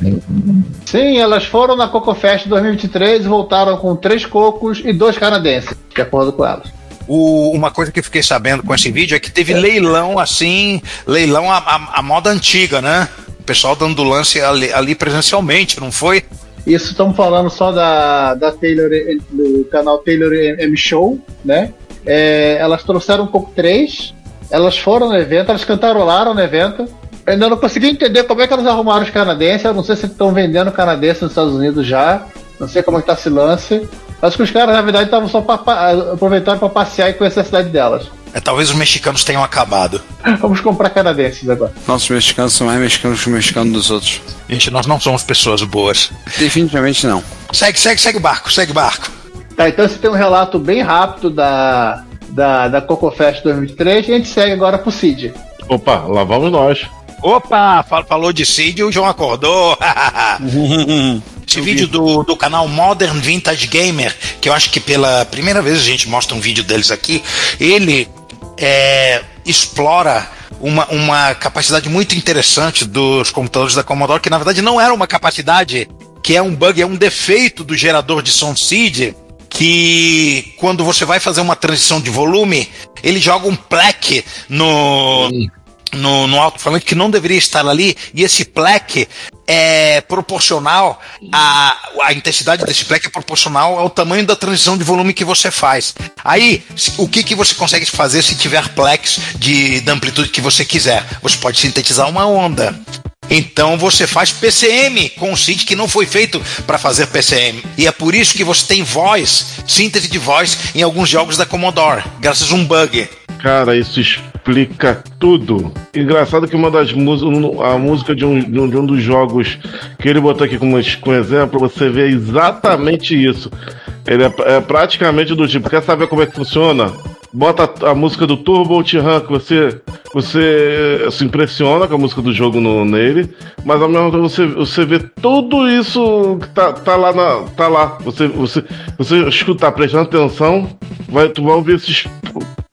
C: Sim, elas foram na Coco Fest 2023 e voltaram com três cocos e dois canadenses, de acordo com elas.
B: O- uma coisa que eu fiquei sabendo com esse vídeo é que teve leilão assim, leilão à, moda antiga, né? O pessoal dando lance ali, ali presencialmente, não foi?
C: Isso estamos falando só da, da Taylor, do canal Taylor M Show, né? É, elas trouxeram um pouco três, elas foram no evento, elas cantarolaram no evento. Eu ainda não consegui entender como é que elas arrumaram os canadenses. Eu não sei se estão vendendo canadense nos Estados Unidos já. Não sei como é que tá esse lance. Acho que os caras, na verdade, estavam só pra, pa- aproveitando para passear e conhecer a cidade delas.
B: É, talvez os mexicanos tenham acabado.
C: Vamos comprar canadenses agora.
E: Nossos mexicanos são mais mexicanos que os mexicanos dos outros.
B: Gente, nós não somos pessoas boas.
E: Definitivamente não.
B: Segue, segue, segue o barco, segue o barco.
C: Tá, então você tem um relato bem rápido da, da, da Coco Fest 2023 e a gente segue agora pro Cid.
D: Opa, lá vamos nós.
B: Opa, fal- falou de Cid e o João acordou. Esse vídeo do, do canal Modern Vintage Gamer, que eu acho que pela primeira vez a gente mostra um vídeo deles aqui, ele é, explora uma, uma capacidade muito interessante dos computadores da Commodore, que na verdade não era uma capacidade, que é um bug, é um defeito do gerador de som SID, que quando você vai fazer uma transição de volume, ele joga um pleque no, no, no alto-falante que não deveria estar ali, e esse pleque é proporcional, a, a intensidade desse pleque é proporcional ao tamanho da transição de volume que você faz. Aí, o que, que você consegue fazer se tiver pleques de, da amplitude que você quiser? Você pode sintetizar uma onda. Então você faz PCM com o SID que não foi feito para fazer PCM. E é por isso que você tem voz, síntese de voz em alguns jogos da Commodore, graças a um bug.
D: Cara, isso explica tudo. Engraçado que uma das músicas, a música de um, de um, de um dos jogos que ele botou aqui como, como exemplo, você vê exatamente isso. Ele é, é praticamente do tipo, quer saber como é que funciona? Bota a, música do Turbo Outrun, que você, você se impressiona com a música do jogo no, nele, mas ao mesmo tempo você, você vê tudo isso que tá, tá lá na, tá lá. Você, você, você escutar, prestando atenção, vai, tu vai ouvir esses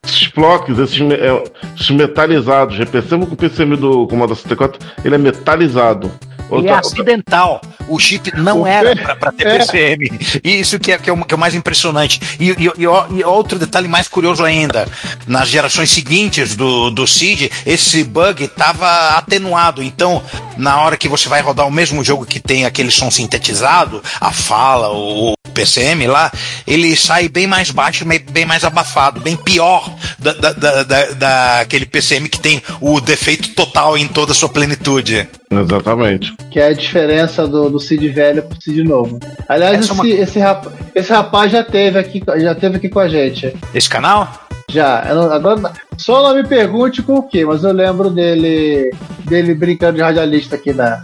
D: esses blocos, esses, é, esses metalizados. Já que o PCM do Commodore 64 ele é metalizado.
B: Ele é acidental. O chip não era para ter
C: é.
B: PCM. E Isso que é, que, é o, que é o mais impressionante. E, e- e e outro detalhe mais curioso ainda: nas gerações seguintes do, do CID, esse bug estava atenuado. Então, na hora que você vai rodar o mesmo jogo que tem aquele som sintetizado, a fala, o, PCM lá, ele sai bem mais baixo, bem bem mais abafado, bem pior da, da, da, da- daquele PCM que tem o defeito total em toda a sua plenitude.
D: Exatamente.
C: Que é a diferença do, do Cid velho pro Cid novo. Aliás,
B: Essa é
C: esse,
B: uma-
C: esse, rapa- esse rapaz já teve aqui, já teve aqui com a gente.
B: Esse canal?
C: Já. Não- agora, só não me pergunte com o que, mas eu lembro dele dele brincando de radialista aqui na.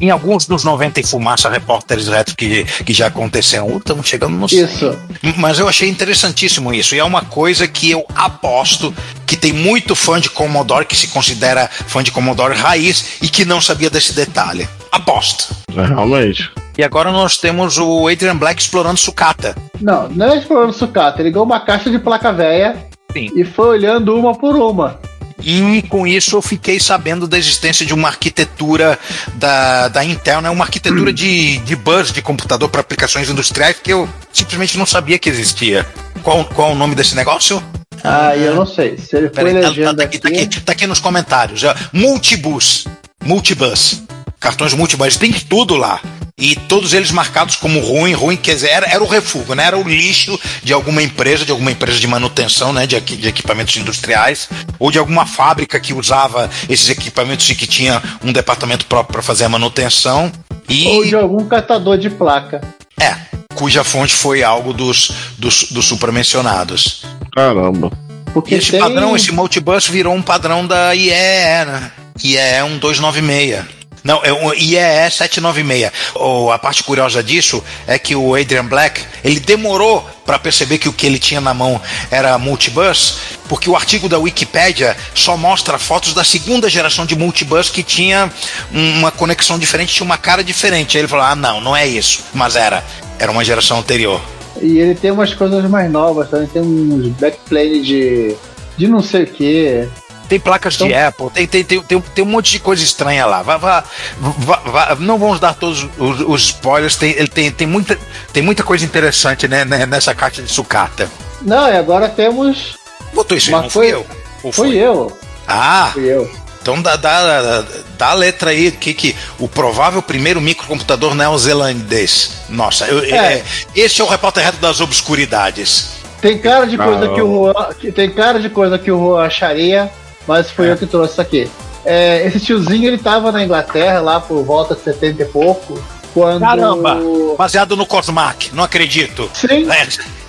B: Em alguns dos 90 e fumaça repórteres retro que, que já aconteceram, estamos chegando no 100.
C: Isso.
B: Mas eu achei interessantíssimo isso. E é uma coisa que eu aposto que tem muito fã de Commodore que se considera fã de Commodore raiz e que não sabia desse detalhe. Aposto.
D: É, realmente.
B: E agora nós temos o Adrian Black explorando sucata.
C: Não, não é explorando sucata. Ele ligou uma caixa de placa velha
B: Sim.
C: e foi olhando uma por uma.
B: E com isso eu fiquei sabendo da existência de uma arquitetura da, da Intel, né? uma arquitetura de, de bus de computador para aplicações industriais que eu simplesmente não sabia que existia. Qual, qual o nome desse negócio?
C: Ah, eu não sei. Se ele foi
B: Peraí, tá, tá- tá aqui, tá,
C: aqui.
B: aqui, tá aqui nos comentários. é, Multibus. Multibus. Cartões multibus. Tem tudo lá. E todos eles marcados como ruim, ruim, quer dizer, era, era o refúgio, né? Era o lixo de alguma empresa, de alguma empresa de manutenção, né? De, de equipamentos industriais, ou de alguma fábrica que usava esses equipamentos e que tinha um departamento próprio para fazer a manutenção. E
C: Ou de algum catador de placa.
B: é, cuja fonte foi algo dos, dos, dos supramencionados.
D: Caramba.
C: Porque
B: E esse
C: tem...
B: padrão, esse multibus virou um padrão da IEE, né? IEE 1296. Não, é o IEE 796. O, a parte curiosa disso é que o Adrian Black, ele demorou para perceber que o que ele tinha na mão era multibus, porque o artigo da Wikipédia só mostra fotos da segunda geração de multibus que tinha uma conexão diferente, tinha uma cara diferente. Aí ele falou: "Ah, não, não é isso". Mas era, era uma geração anterior.
C: E ele tem umas coisas mais novas também. Tem uns backplane de. de não sei o que.
B: Tem placas de Apple, tem, tem, tem, tem, tem um monte de coisa estranha lá. Vá, vá, vá, vá- não vamos dar todos os, os spoilers, tem, ele tem, tem, muita, tem muita coisa interessante né, né, nessa caixa de sucata.
C: Não, e agora temos.
B: Botou isso aí,
C: Mas
B: não
C: foi-
B: fui eu? Ou
C: Fui
B: foi?
C: eu.
B: Ah,
C: Fui eu.
B: então dá, dá, dá a letra aí que, que o provável primeiro microcomputador neozelandês. Nossa, eu-
C: É.
B: é, esse é o repórter reto das obscuridades.
C: Tem cara de coisa
D: Não.
C: que o Juan, que- tem cara de coisa que o Juan acharia, mas foi
B: É.
C: eu que trouxe isso aqui. É, esse tiozinho ele tava na Inglaterra lá por volta de 70 e pouco, quando
B: Caramba! Baseado no Cosmac, não acredito.
C: Sim,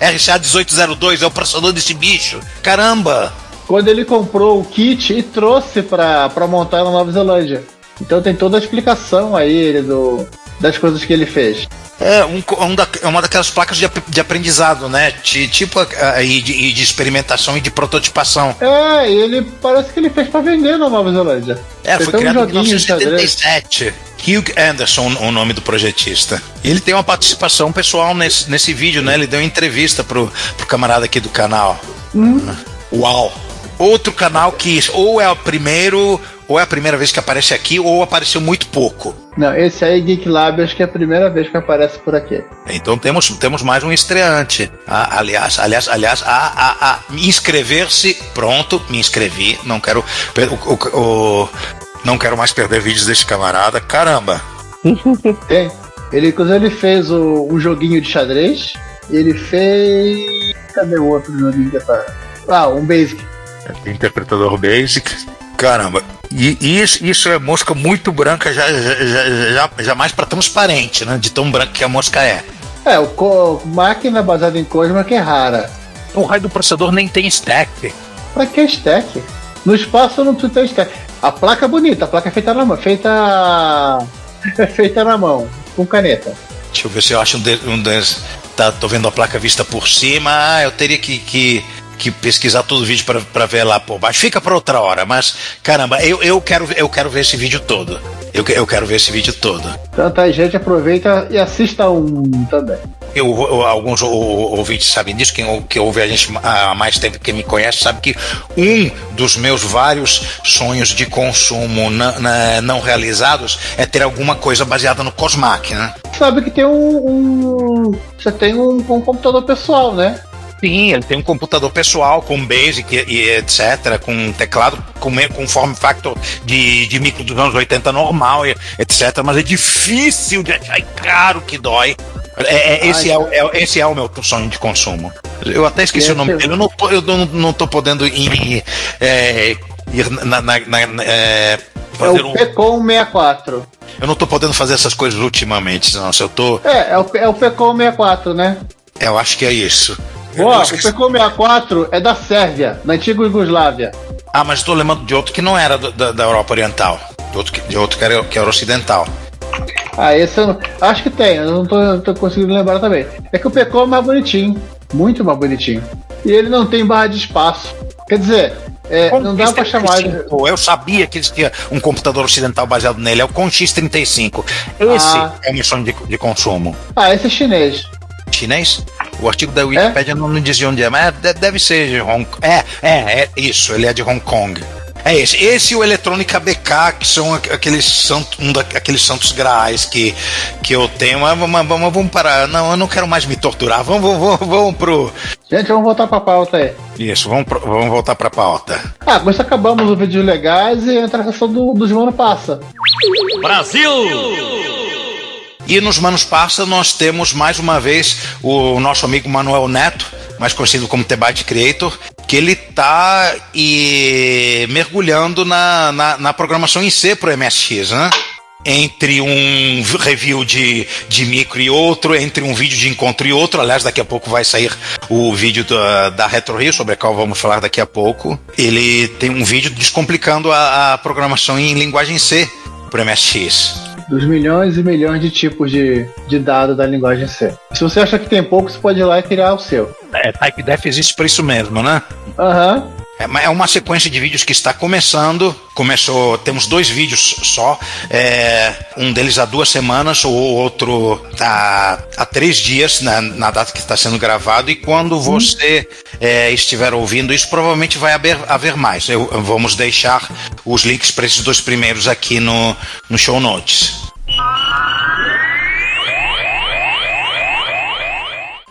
B: RCA 1802 é o processador desse bicho. Caramba!
C: quando ele comprou o kit e trouxe pra, pra montar na Nova Zelândia. Então tem toda a explicação aí ele, do, das coisas que ele fez.
B: É um, um da- é uma daquelas placas de, de aprendizado, né? Ti- tipo e de, de experimentação e de prototipação.
C: É, e ele parece que ele fez pra vender na Nova Zelândia.
B: É,
C: Tem
B: foi
C: até um
B: criado em
C: joguinho de xadrez.
B: 1977. Hugh Anderson, o nome do projetista. Ele tem uma participação pessoal nesse, nesse vídeo, né? Ele deu uma entrevista pro, pro camarada aqui do canal. Uau! Outro canal que ou é o primeiro, ou é a primeira vez que aparece aqui, ou apareceu muito pouco.
C: Não, esse aí, Geek Lab, acho que é a primeira vez que aparece por aqui.
B: Então temos, temos mais um estreante. Ah, aliás, aliás, aliás, a, a, a inscrever-se. Pronto, me inscrevi. Não quero. O, o- o- não quero mais perder vídeos desse camarada. Caramba!
C: Tem. Ele, inclusive, ele fez o, um joguinho de xadrez. Ele fez. Cadê o outro joguinho que tá? Ah, um Basic.
B: Interpretador Basic. Caramba. E e isso, isso é mosca muito branca, já, já, já, já, já mais para transparente, né? De tão branca que a mosca é.
C: É, o co- máquina baseada em Cosma que é rara.
B: O raio do processador nem tem stack.
C: Pra que stack? No espaço não precisa ter stack. A placa é bonita, a placa é feita na mão. Feita. É feita na mão, com caneta.
B: Deixa eu ver se eu acho um, de, um desses. Tá, tô vendo a placa vista por cima. Ah, eu teria que, que, que pesquisar todo o vídeo pra ver lá por baixo. Fica pra outra hora, mas caramba, eu, eu, quero, eu quero ver esse vídeo todo. Eu, eu quero ver esse vídeo todo.
C: Tanta gente aproveita e assista um também.
B: Eu, eu- alguns o- o- ouvintes sabem disso, quem, que ouve a gente há mais tempo que me conhece, sabe que um dos meus vários sonhos de consumo na- na- não realizados é ter alguma coisa baseada no Cosmac, né?
C: Sabe que tem um. um- você tem um, um computador pessoal, né?
B: Sim, ele tem um computador pessoal com Basic e, etc, com um teclado com, com form factor de, de micro dos anos 80 normal, etc, mas é difícil de achar, é caro que dói. É, é- esse, é, o- é, esse é o meu sonho de consumo. Eu até esqueci
C: Esse
B: o nome
C: é-
B: dele, eu não tô, eu não, não tô podendo ir, é, ir na, na- na- na- é,
C: É
B: fazer
C: o
B: um,
C: PCOM 64.
B: eu não tô podendo fazer essas coisas ultimamente, não. Se eu tô.
C: É, é o, é o PCOM 64, né?
B: Eu acho que é isso.
C: Ó, o
B: esqueci.
C: PCOM 64 é da Sérvia, da antiga Iugoslávia.
B: Ah, mas estou lembrando de outro que não era do- da, da Europa Oriental. De outro, que, de outro que, era, que era ocidental.
C: Ah, esse eu não, acho que tem, eu não tô, tô conseguindo lembrar também. É que o PCOM é mais bonitinho, muito mais bonitinho. E ele não tem barra de espaço. Quer dizer, é, não dá pra chamar de.
B: Eu sabia que existia um computador ocidental baseado nele. É o Conx 35. Esse
C: Ah.
B: é sonho de, de consumo.
C: Ah, esse é chinês.
B: Chinês? O artigo da Wikipedia não me dizia onde é, mas de- deve ser de Hong Kong. É, é, é isso, ele é de Hong Kong. É esse. Esse e o Eletrônica BK, que são aqu- aqueles, santo, um daqueles santos graais que, que eu tenho. Mas, mas- mas vamos parar. Não, eu não quero mais me torturar. Vamos, vamos, vamos, vamos pro.
C: Gente, vamos voltar pra pauta aí.
B: Isso, vamos, pro- vamos voltar pra pauta.
C: Ah, com isso acabamos os vídeos legais e entra a questão do, do João Passa.
B: E nos Manos Passa nós temos mais uma vez o nosso amigo Manuel Neto, mais conhecido como Tebate Creator, que ele está mergulhando na, na, na programação em C para o MSX, né? Entre um review de, de micro e outro, entre um vídeo de encontro e outro. Aliás, daqui a pouco vai sair o vídeo da, da Retro Rio, sobre a qual vamos falar daqui a pouco. Ele tem um vídeo descomplicando a, a programação em linguagem C para o MSX.
C: Dos milhões e milhões de tipos de, de dado da linguagem C. Se você acha que tem pouco, você pode ir lá e criar o seu.
B: É, TypeDef existe para isso mesmo, né?
C: Aham.
B: Mas é uma sequência de vídeos que está começando. Começou, temos dois vídeos só. é, um deles há duas semanas, o outro há, há três dias, na, na data que está sendo gravado. E quando você é, estiver ouvindo isso, provavelmente vai haver, haver mais. Eu- vamos deixar os links para esses dois primeiros aqui no, no show notes.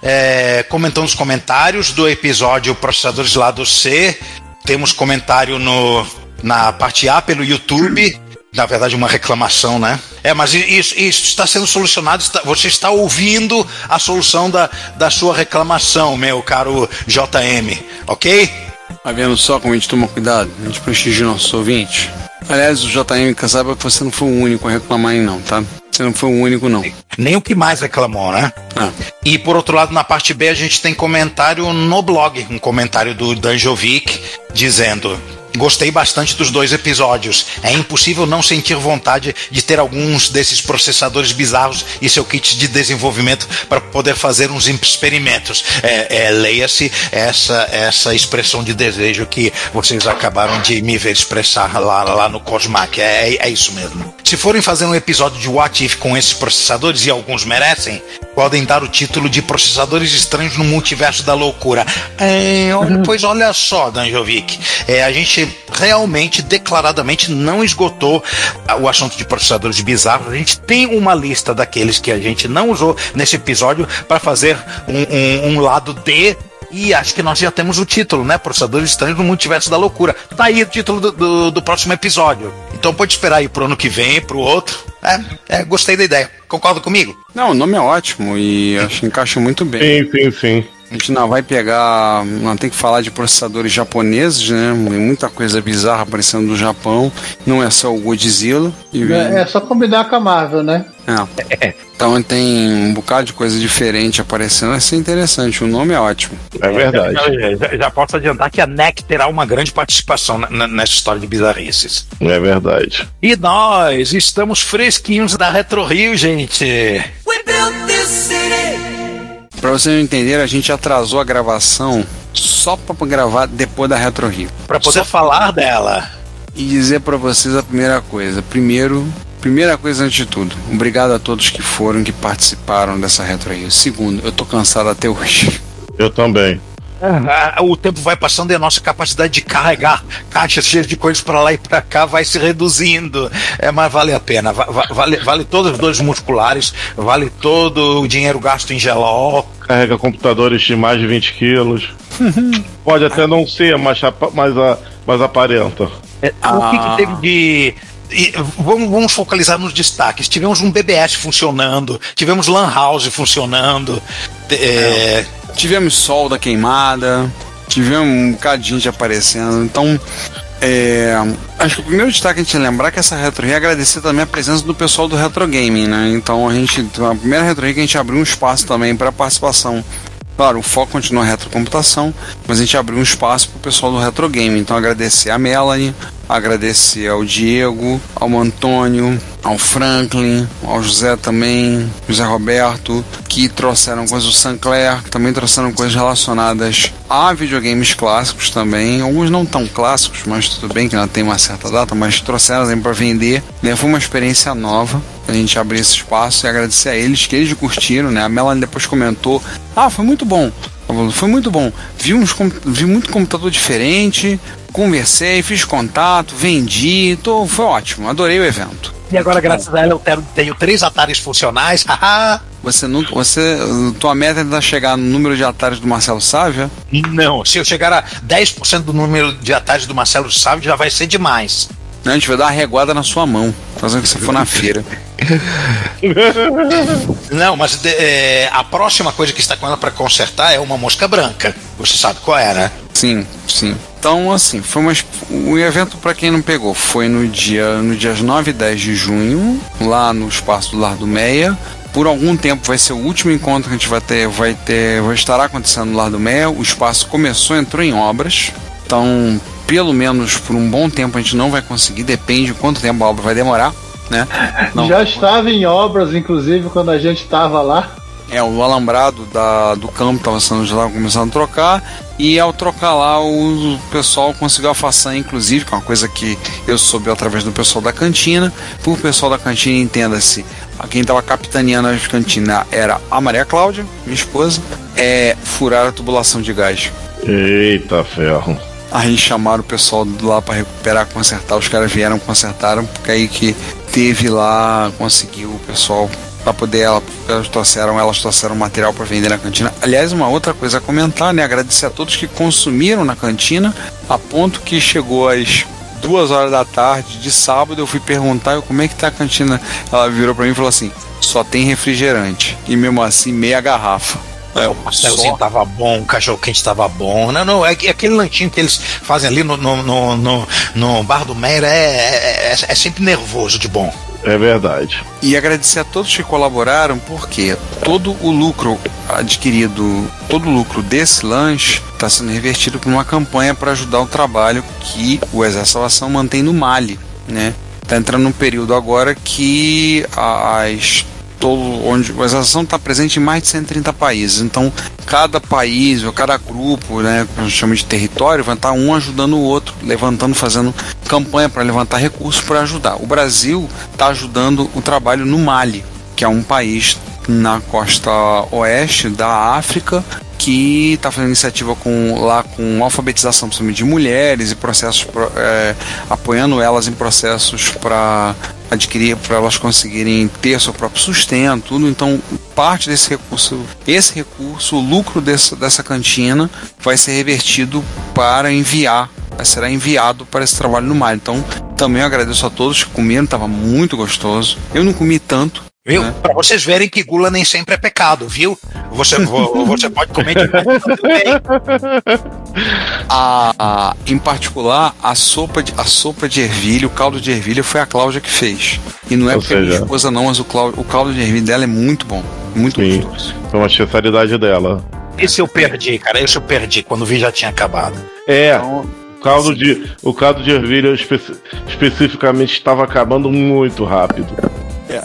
B: É, comentando os comentários do episódio Processadores Lado C. Temos comentário no, na parte A pelo YouTube. Na verdade, uma reclamação, né? É, mas isso, isso está sendo solucionado. está- você está ouvindo a solução da, da sua reclamação, meu caro JM, ok?
E: Tá vendo só como a gente toma cuidado? A gente prestigia nossos ouvintes. Aliás, o JM saber que você não foi o único a reclamar aí, não, tá? Você não foi o único, não.
B: Nem o que mais reclamou, né?
E: Ah,
B: E por outro lado, na parte B, a gente tem comentário no blog, um comentário do Danjovic dizendo. Gostei bastante dos dois episódios. É impossível não sentir vontade de ter alguns desses processadores bizarros e seu kit de desenvolvimento para poder fazer uns experimentos. É, é, Leia-se essa, essa expressão de desejo que vocês acabaram de me ver expressar lá, lá no Cosmac. É, é isso mesmo. Se forem fazer um episódio de What If com esses processadores, e alguns merecem, podem dar o título de Processadores Estranhos no Multiverso da Loucura. É, olha, pois olha só, Danjovic, é, a gente realmente, declaradamente, não esgotou o assunto de processadores bizarros. A gente tem uma lista daqueles que a gente não usou nesse episódio para fazer um, um- um lado D. E acho que nós já temos o título, né? Processadores Estranhos no Multiverso da Loucura. Tá aí o título do, do- do próximo episódio. Então pode esperar aí pro ano que vem, pro outro. É, é, gostei da ideia. Concorda comigo?
E: Não, o nome é ótimo e acho que encaixa muito bem.
D: Sim, sim, sim.
E: A gente não vai pegar. Não tem que falar de processadores japoneses, né? Tem muita coisa bizarra aparecendo do Japão. Não é só o Godzilla. E,
C: É, é só combinar com a Marvel, né?
E: é. Então tem um bocado de coisa diferente aparecendo. Vai ser interessante. O nome é ótimo.
D: É verdade.
B: Já, já- já posso adiantar que a NEC terá uma grande participação na- na- nessa história de bizarrices.
D: É verdade.
B: E nós estamos fresquinhos da Retro Rio, gente.
E: Pra vocês entenderem, a gente atrasou a gravação só pra gravar depois da Retro Rio.
B: Pra poder falar dela.
E: E dizer pra vocês a primeira coisa. Primeiro, primeira coisa antes de tudo, obrigado a todos que foram, que participaram dessa Retro Rio. Segundo, eu tô cansado até hoje.
D: Eu também.
B: Ah, o tempo vai passando e a nossa capacidade de carregar caixas cheias de coisas pra lá e pra cá vai se reduzindo. É, mas vale a pena. Va- va- vale, vale todas as dores musculares, vale todo o dinheiro gasto em gelol.
D: Carrega computadores de mais de 20 quilos. Pode até não ser, mas, mas, a, mas aparenta.
B: É, O que, que teve de. e, vamos, vamos focalizar nos destaques. Tivemos um BBS funcionando, tivemos Lan House funcionando. te- é,
E: Tivemos solda queimada, tivemos um bocado de gente aparecendo. Então, é, acho que o primeiro destaque a gente lembrar que essa Retro Rio é agradecer também a presença do pessoal do Retro Gaming, né? Então a gente, a primeira Retro Rio que a gente abriu um espaço também para participação. Claro, o foco continua a retrocomputação, mas a gente abriu um espaço para o pessoal do Retro. Então agradecer a Melanie, agradecer ao Diego, ao Antônio, ao Franklin, ao José também, José Roberto, que trouxeram coisas do Sancler, que também trouxeram coisas relacionadas a videogames clássicos também, alguns não tão clássicos, mas tudo bem que ainda tem uma certa data, mas trouxeram também para vender. Né? Foi uma experiência nova a gente abrir esse espaço e agradecer a eles que eles curtiram, né? A Melanie depois comentou: "Ah, foi muito bom". Foi muito bom. Vi, uns, vi muito computador diferente, conversei, fiz contato, vendi, tô, foi ótimo, adorei o evento.
B: E agora, graças a ela, eu tenho, tenho três Atares funcionais. haha.
E: Você nunca, você, tua meta é tentar chegar no número de atalhos do Marcelo Sávia?
B: Não, se eu chegar a 10% do número de Atares do Marcelo Sávio, já vai ser demais.
E: Não, a gente vai dar uma reguada na sua mão, fazendo que você for na feira.
B: Não, mas de- é, a próxima coisa que está com ela para consertar é uma mosca branca. Você sabe qual é, né?
E: Sim, sim. Então, assim, foi uma, o evento, para quem não pegou, foi no dia no dias 9 e 10 de junho, lá no espaço do Lar do Meia. Por algum tempo vai ser o último encontro que a gente vai ter, vai ter, vai estar acontecendo no Lar do Meia. O espaço começou, entrou em obras. Então, pelo menos por um bom tempo a gente não vai conseguir, depende de quanto tempo a obra vai demorar, né? Não.
C: Já estava em obras, inclusive, quando a gente estava lá.
E: É, o alambrado da, do campo estava sendo já começando a trocar. E ao trocar lá, o pessoal conseguiu a façanha, inclusive, que é uma coisa que eu soube através do pessoal da cantina. Por pessoal da cantina, entenda-se, a quem estava capitaneando a cantina era a Maria Cláudia, minha esposa, é furar a tubulação de gás.
D: Eita ferro.
E: Aí chamaram o pessoal lá para recuperar, consertar. Os caras vieram, consertaram, porque aí que teve lá, conseguiu o pessoal para poder ela, elas trouxeram, elas trouxeram material para vender na cantina. Aliás, uma outra coisa a comentar, né? Agradecer a todos que consumiram na cantina, a ponto que chegou às duas horas da tarde de sábado, eu fui perguntar eu, como é que tá a cantina. Ela virou para mim e falou assim: só tem refrigerante. E mesmo assim, meia garrafa.
B: É, o pastelzinho tava bom, o cachorro quente tava bom. Não, não, é que- aquele lanchinho que eles fazem ali no, no, no, no, no bar do Meyer é, é, é- é sempre nervoso de bom.
D: É verdade.
E: E agradecer a todos que colaboraram, porque todo o lucro adquirido, todo o lucro desse lanche está sendo revertido para uma campanha para ajudar o trabalho que o Exército Salvação mantém no Mali, né? Tá entrando num período agora que as todo onde a organização está presente em mais de 130 países. Então, cada país ou cada grupo, né, que a gente chama de território, vai estar um ajudando o outro, levantando, fazendo campanha para levantar recursos para ajudar. O Brasil está ajudando o trabalho no Mali, que é um país na costa oeste da África que está fazendo iniciativa com, lá com alfabetização principalmente de mulheres e processos pro- é, apoiando elas em processos para adquirir para elas conseguirem ter seu próprio sustento tudo. Então parte desse recurso esse recurso o lucro dessa, dessa cantina vai ser revertido para enviar será enviado para esse trabalho no mar então também agradeço a todos que comeram estava muito gostoso. Eu não comi tanto
B: Viu?
E: né?
B: Pra vocês verem que gula nem sempre é pecado, viu? Você, vo- você pode comer demais também.
E: A, a- em particular, a sopa, de, a sopa de ervilha, o caldo de ervilha foi a Cláudia que fez. E não é
D: Ou
E: porque é minha
D: seja-
E: esposa não, mas o, clau- o caldo de ervilha dela é muito bom. Muito
D: Sim.
E: gostoso.
D: É uma especialidade dela.
B: Esse eu perdi, cara. Esse eu perdi quando vi já tinha acabado.
D: É,
E: Então,
D: o caldo de, o caldo de ervilha especi- especificamente estava acabando muito rápido.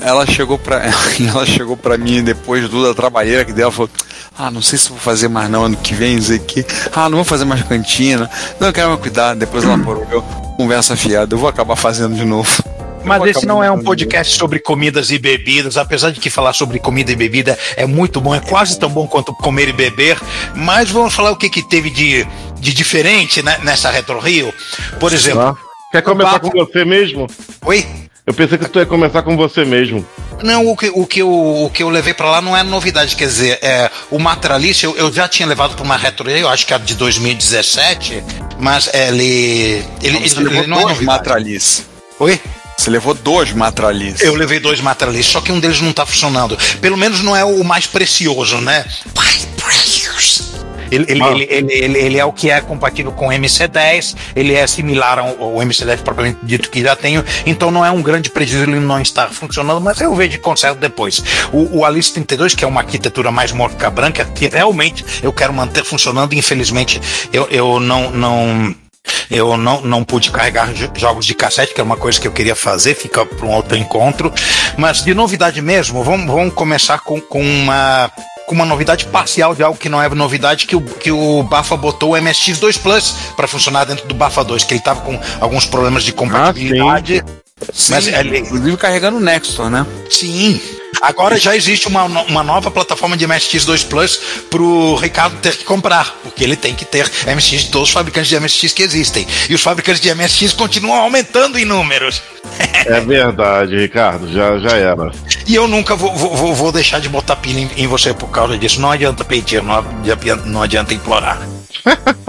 E: Ela chegou pra ela chegou para mim depois do da trabalheira que dela falou: "Ah, não sei se vou fazer mais não ano que vem, isso aqui. Ah, não vou fazer mais cantina. Não eu quero mais cuidar". Depois ela eu, conversa fiada, eu vou acabar fazendo de novo.
B: Mas esse não é um podcast sobre comidas e bebidas, apesar de que falar sobre comida e bebida é muito bom, é quase tão bom quanto comer e beber. Mas vamos falar o que, que teve de, de diferente né, nessa Retro Rio. Por exemplo?
D: Quer começar com você mesmo?
B: oi?
D: Eu pensei que tu ia começar com você mesmo.
B: Não, o que, o que, eu, o que eu levei pra lá não é novidade, quer dizer, é, o Matralice eu, eu já tinha levado pra uma Retro eu acho que era de 2017, mas ele. Ele,
E: levou
B: ele não é
E: dois
B: novidade.
E: matralice.
B: Oi?
E: Você levou dois matralice.
B: Eu levei dois Matralice, só que um deles não tá funcionando. Pelo menos não é o mais precioso, né? Mais precious. Ele, ele,
D: Ah.
B: ele, ele, ele, ele é o que é compatível com o MC10, ele é similar ao, ao MC10 propriamente dito que já tenho, então não é um grande prejuízo ele não estar funcionando, mas eu vejo de conserto depois. O, o Alice 32, que é uma arquitetura mais morca branca, que realmente eu quero manter funcionando, infelizmente eu, eu não. não eu não, não pude carregar jo- jogos de cassete, que é uma coisa que eu queria fazer, fica para um outro encontro. Mas de novidade mesmo, vamos, vamos começar com, com uma com uma novidade parcial de algo que não é novidade, que o, que o Bafa botou o MSX2 Plus para funcionar dentro do Bafa 2, que ele estava com alguns problemas de compatibilidade. mas ele,
E: Inclusive carregando o Nextor, né?
B: Sim. Agora já existe uma, uma nova plataforma de MSX2 Plus pro Ricardo ter que comprar, porque ele tem que ter MSX de todos os fabricantes de MSX que existem. E os fabricantes de MSX continuam aumentando em números.
D: É verdade, Ricardo, já, já era.
B: E eu nunca vou, vou- vou- vou deixar de botar pilha em, em você por causa disso. Não adianta pedir, não adianta, não adianta implorar.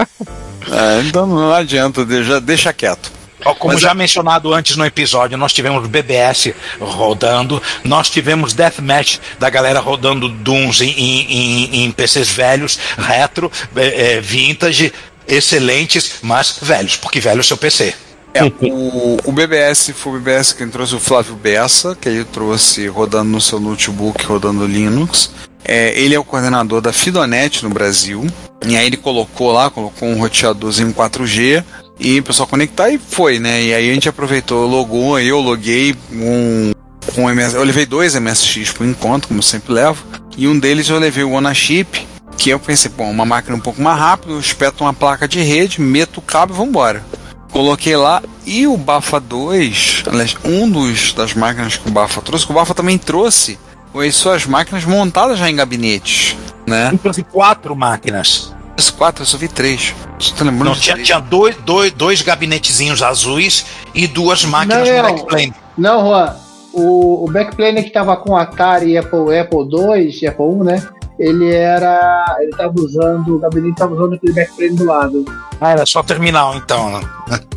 E: É, então não adianta, deixa, deixa quieto.
B: Como
E: Mas
B: já
E: a-
B: mencionado antes no episódio, nós tivemos BBS rodando, nós tivemos Deathmatch da galera rodando Dooms em, em- em- PCs velhos, retro, eh, eh, vintage, excelentes, mas velhos, porque velho é o seu PC.
E: É, o, o BBS foi o BBS quem trouxe o Flávio Bessa, que ele trouxe rodando no seu notebook, rodando Linux. É, ele é o coordenador da Fidonet no Brasil. E aí ele colocou lá, colocou um roteadorzinho 4G e o pessoal conectar e foi, né? E aí a gente aproveitou, logou, eu loguei um, um MS, eu levei dois MSX por enquanto, como eu sempre levo. E um deles eu levei o Onachip, que eu pensei, bom, uma máquina um pouco mais rápida, eu espeto uma placa de rede, meto o cabo e vambora. Coloquei lá e o Bafa 2, aliás, um dos das máquinas que o Bafa trouxe, que o Bafa também trouxe, as suas máquinas montadas já em gabinetes, né?
B: Trouxe quatro máquinas.
E: As quatro, eu só vi três. Você tá lembrando
B: Não, tinha,
E: três?
B: tinha dois, dois, dois gabinetezinhos azuis e duas máquinas
C: Não.
B: no backplane.
C: Não, Juan, o, o backplaner que tava com Atari e Apple, Apple II e Apple I, né? Ele era. Ele tava usando. O gabinete tava usando aquele backplaner do lado.
B: Ah, era só terminal, então. né?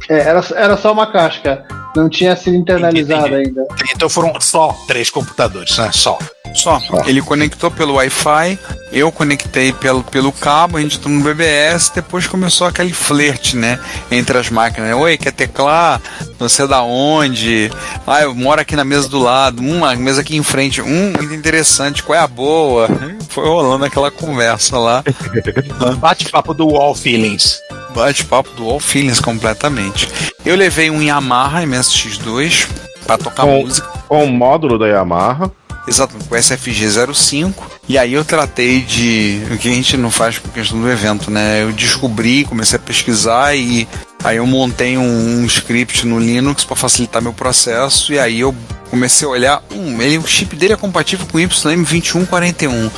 C: É, era, era só uma casca. Não tinha sido internalizado
B: Entendi.
C: ainda.
B: Então foram só três computadores, né? Só.
E: Só. Ele conectou pelo Wi-Fi, eu conectei pelo, pelo cabo, a gente entrou no BBS, depois começou aquele flerte, né? Entre as máquinas. Oi, quer teclar? Você é da onde? Ah, eu moro aqui na mesa do lado. Uma mesa aqui em frente. Hum, muito interessante. Qual é a boa? Foi rolando aquela conversa lá.
B: Bate-papo do Wall Feelings.
E: Bate-papo do All Feelings completamente. Eu levei um Yamaha MSX2 para tocar
D: Com-
E: música.
D: Com o módulo da Yamaha.
E: Exatamente, com SFG05. E aí eu tratei de. O que a gente não faz com questão do evento, né? Eu descobri, comecei a pesquisar e aí eu montei um, um script no Linux para facilitar meu processo. E aí eu comecei a olhar. Hum, ele, o chip dele é compatível com YM2141.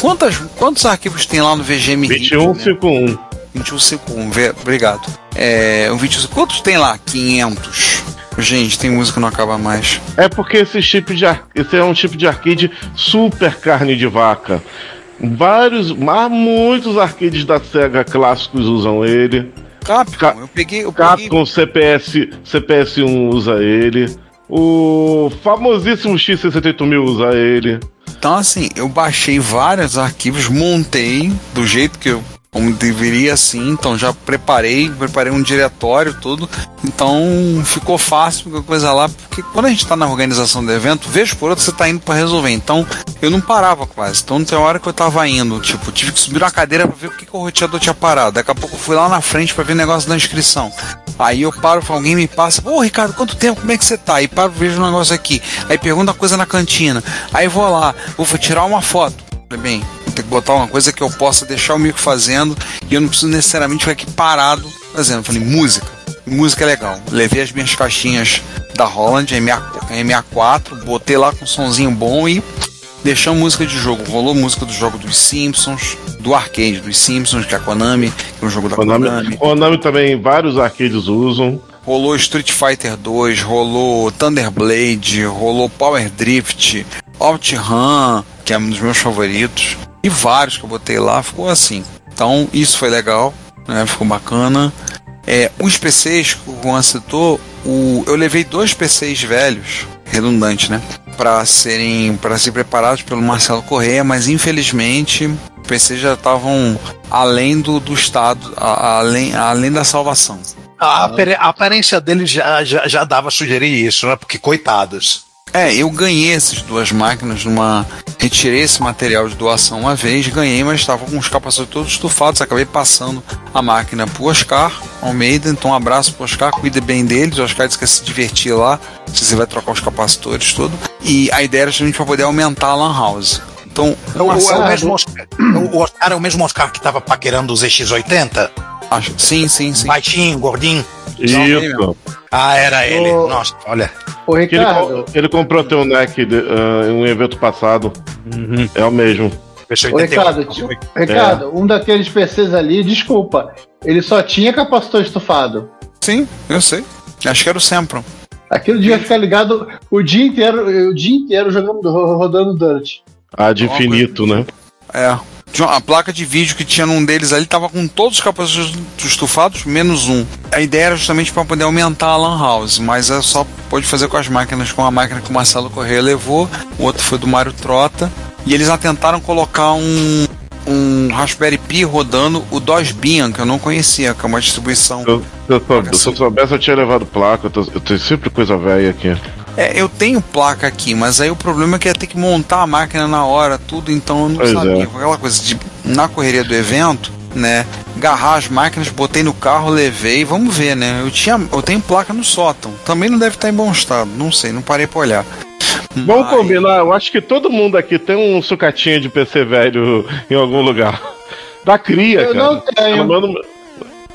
E: Quantas, quantos arquivos tem lá no VGM?
D: 2151.
E: 2151, ve- obrigado. É, o 21, quantos tem lá? 500. Gente, tem música que não acaba mais.
D: É porque esse chip de esse é um tipo de arcade super carne de vaca. Vários, mas muitos arcades da Sega clássicos usam ele.
E: Capcom,
D: Ca-
E: eu peguei, eu peguei
D: Capcom CPS, CPS1 usa ele. O famosíssimo X68000 usa ele.
E: Então, assim, eu baixei vários arquivos, montei do jeito que eu como deveria assim, então já preparei, preparei um diretório, tudo. Então ficou fácil qualquer coisa lá, porque quando a gente tá na organização do evento, vejo por outro você tá indo para resolver. Então eu não parava quase. Então tem hora que eu tava indo, tipo, tive que subir na cadeira para ver o que, que o roteador tinha parado. Daqui a pouco eu fui lá na frente para ver o negócio da inscrição. Aí eu paro, alguém me passa, ô Ricardo, quanto tempo? Como é que você tá? Aí paro, vejo um negócio aqui. Aí pergunta a coisa na cantina. Aí vou lá, vou tirar uma foto. Bem, vou ter que botar uma coisa que eu possa deixar o mico fazendo e eu não preciso necessariamente ficar aqui parado fazendo. Falei, música. Música é legal. Levei as minhas caixinhas da Holland, MA, MA4, botei lá com um sonzinho bom e deixamos música de jogo. Rolou música do jogo dos Simpsons, do arcade dos Simpsons, que é a Konami, que é um jogo da
D: Konami,
E: Konami.
D: Konami também vários arcades usam.
E: Rolou Street Fighter 2, rolou Thunderblade, rolou Power Drift, OutRun, que é um dos meus favoritos, e vários que eu botei lá, ficou assim. Então isso foi legal, né? Ficou bacana. É, os PCs que o Juan citou, o, eu levei dois PCs velhos, redundante, né? Para serem, para ser preparados pelo Marcelo Correia, mas infelizmente os PCs já estavam além do, do estado, a- além, além da salvação.
B: A, a aparência dele já, já, já dava a sugerir isso, né? Porque coitados.
E: É, eu ganhei essas duas máquinas numa. Retirei esse material de doação uma vez, ganhei, mas estava com os capacitores todos estufados. Acabei passando a máquina pro Oscar Almeida. Então, um abraço pro Oscar, cuide bem deles. O Oscar disse que ia se divertir lá. Se você vai trocar os capacitores, tudo. E a ideia era justamente para poder aumentar a Lan House. Então,
B: É o, é o mesmo Oscar, o Oscar é o mesmo Oscar que tava paquerando os ZX80?
E: acho. Sim, sim, sim.
B: Baixinho, gordinho.
D: Isso.
B: Ah, era ele.
C: Ô.
B: Nossa, olha.
C: Ô,
D: Que ele,
C: Ricardo,
D: ele comprou teu neck de, ah, em um evento passado. É o mesmo.
C: Ô,
B: 81.
C: Ricardo, tio- Ricardo, um daqueles PCs ali, desculpa, ele só tinha capacitor estufado.
E: Sim, eu sei. Acho que era o Sempron.
C: Aquilo devia ficar ligado o dia inteiro, o dia inteiro jogando, ro- rodando Dirt.
D: A de infinito, né?
E: É. Tinha uma- A placa de vídeo que tinha num deles ali tava com todos os capacitores estufados, menos um. A ideia era justamente para poder aumentar a Lan House, mas é só pode fazer com as máquinas, com a máquina que o Marcelo Correia levou, o outro foi do Mário Trota. E eles já tentaram colocar um, um Raspberry Pi rodando o DOS Bian, que eu não conhecia, que é uma distribuição.
D: Se eu, eu soube- se eu soubesse, eu tinha levado placa. Eu, tô- eu tenho sempre coisa velha aqui.
E: É, eu tenho placa aqui, mas aí o problema é que ia ter que montar a máquina na hora, tudo, então eu não
D: Pois
E: sabia.
D: é.
E: Aquela coisa de, na correria do evento, né? Garrar as máquinas, botei no carro, levei, vamos ver, né? Eu, tinha, eu tenho placa no sótão, também não deve estar em bom estado, não sei, não parei pra olhar.
D: Vamos combinar, eu acho que todo mundo aqui tem um sucatinho de PC velho em algum lugar. Da cria,
C: Eu
D: cara.
C: não tenho.
D: Pelo menos-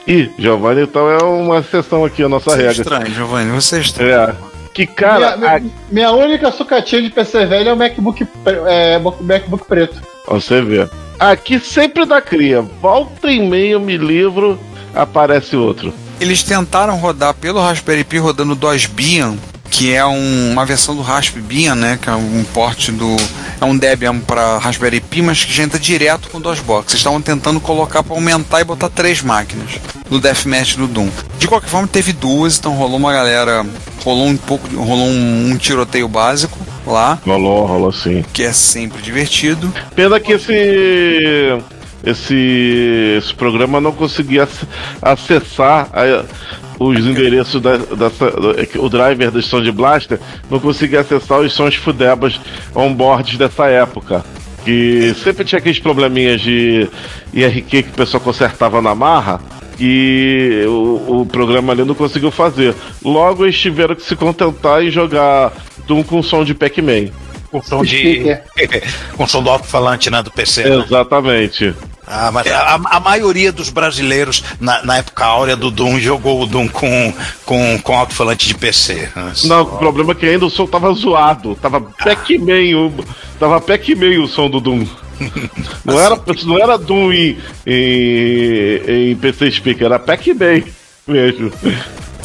D: Ih, Giovanni, então é uma exceção aqui, a nossa
E: Você é
D: regra.
E: estranho, Giovanni, você é estranho.
D: É. Que cara,
C: minha, minha- minha única sucatinha de PC velho é o MacBook, é, MacBook preto.
D: a- você vê. Aqui sempre da cria. Volta e meia eu me livro, aparece outro.
E: Eles tentaram rodar pelo Raspberry Pi rodando DOS Bian, que é um- uma versão do Raspbian, né? Que é um porte do. É um Debian para Raspberry Pi, mas que já entra direto com o DOSBox. Eles estavam tentando colocar para aumentar e botar três máquinas do Deathmatch do Doom. De qualquer forma, teve duas, então rolou uma galera. Rolou um pouco. Rolou um, um tiroteio básico lá,
D: Rolou, rolou sim.
E: que é sempre divertido.
D: Pena que esse. Esse, esse programa não conseguia ac- acessar a- os endereços da, dessa, do- o driver do Sound Blaster não conseguia acessar os sons fudebas onboards dessa época. Que sempre tinha aqueles probleminhas de IRQ que o pessoal consertava na marra e o, o programa ali não conseguiu fazer. Logo eles tiveram que se contentar em jogar Doom com som de Pac-Man.
B: Com som de. com som do alto-falante, né? Do PC. né? Ah, mas a, a maioria dos brasileiros, na, na época áurea do Doom, jogou o Doom com, com, com alto-falante de PC.
D: Não, o problema é que ainda o som tava zoado. Tava Pac-Man, o- tava Pac-Man o som do Doom. Não era, não era Doom em, em, em PC Speaker, era Pac-Man mesmo.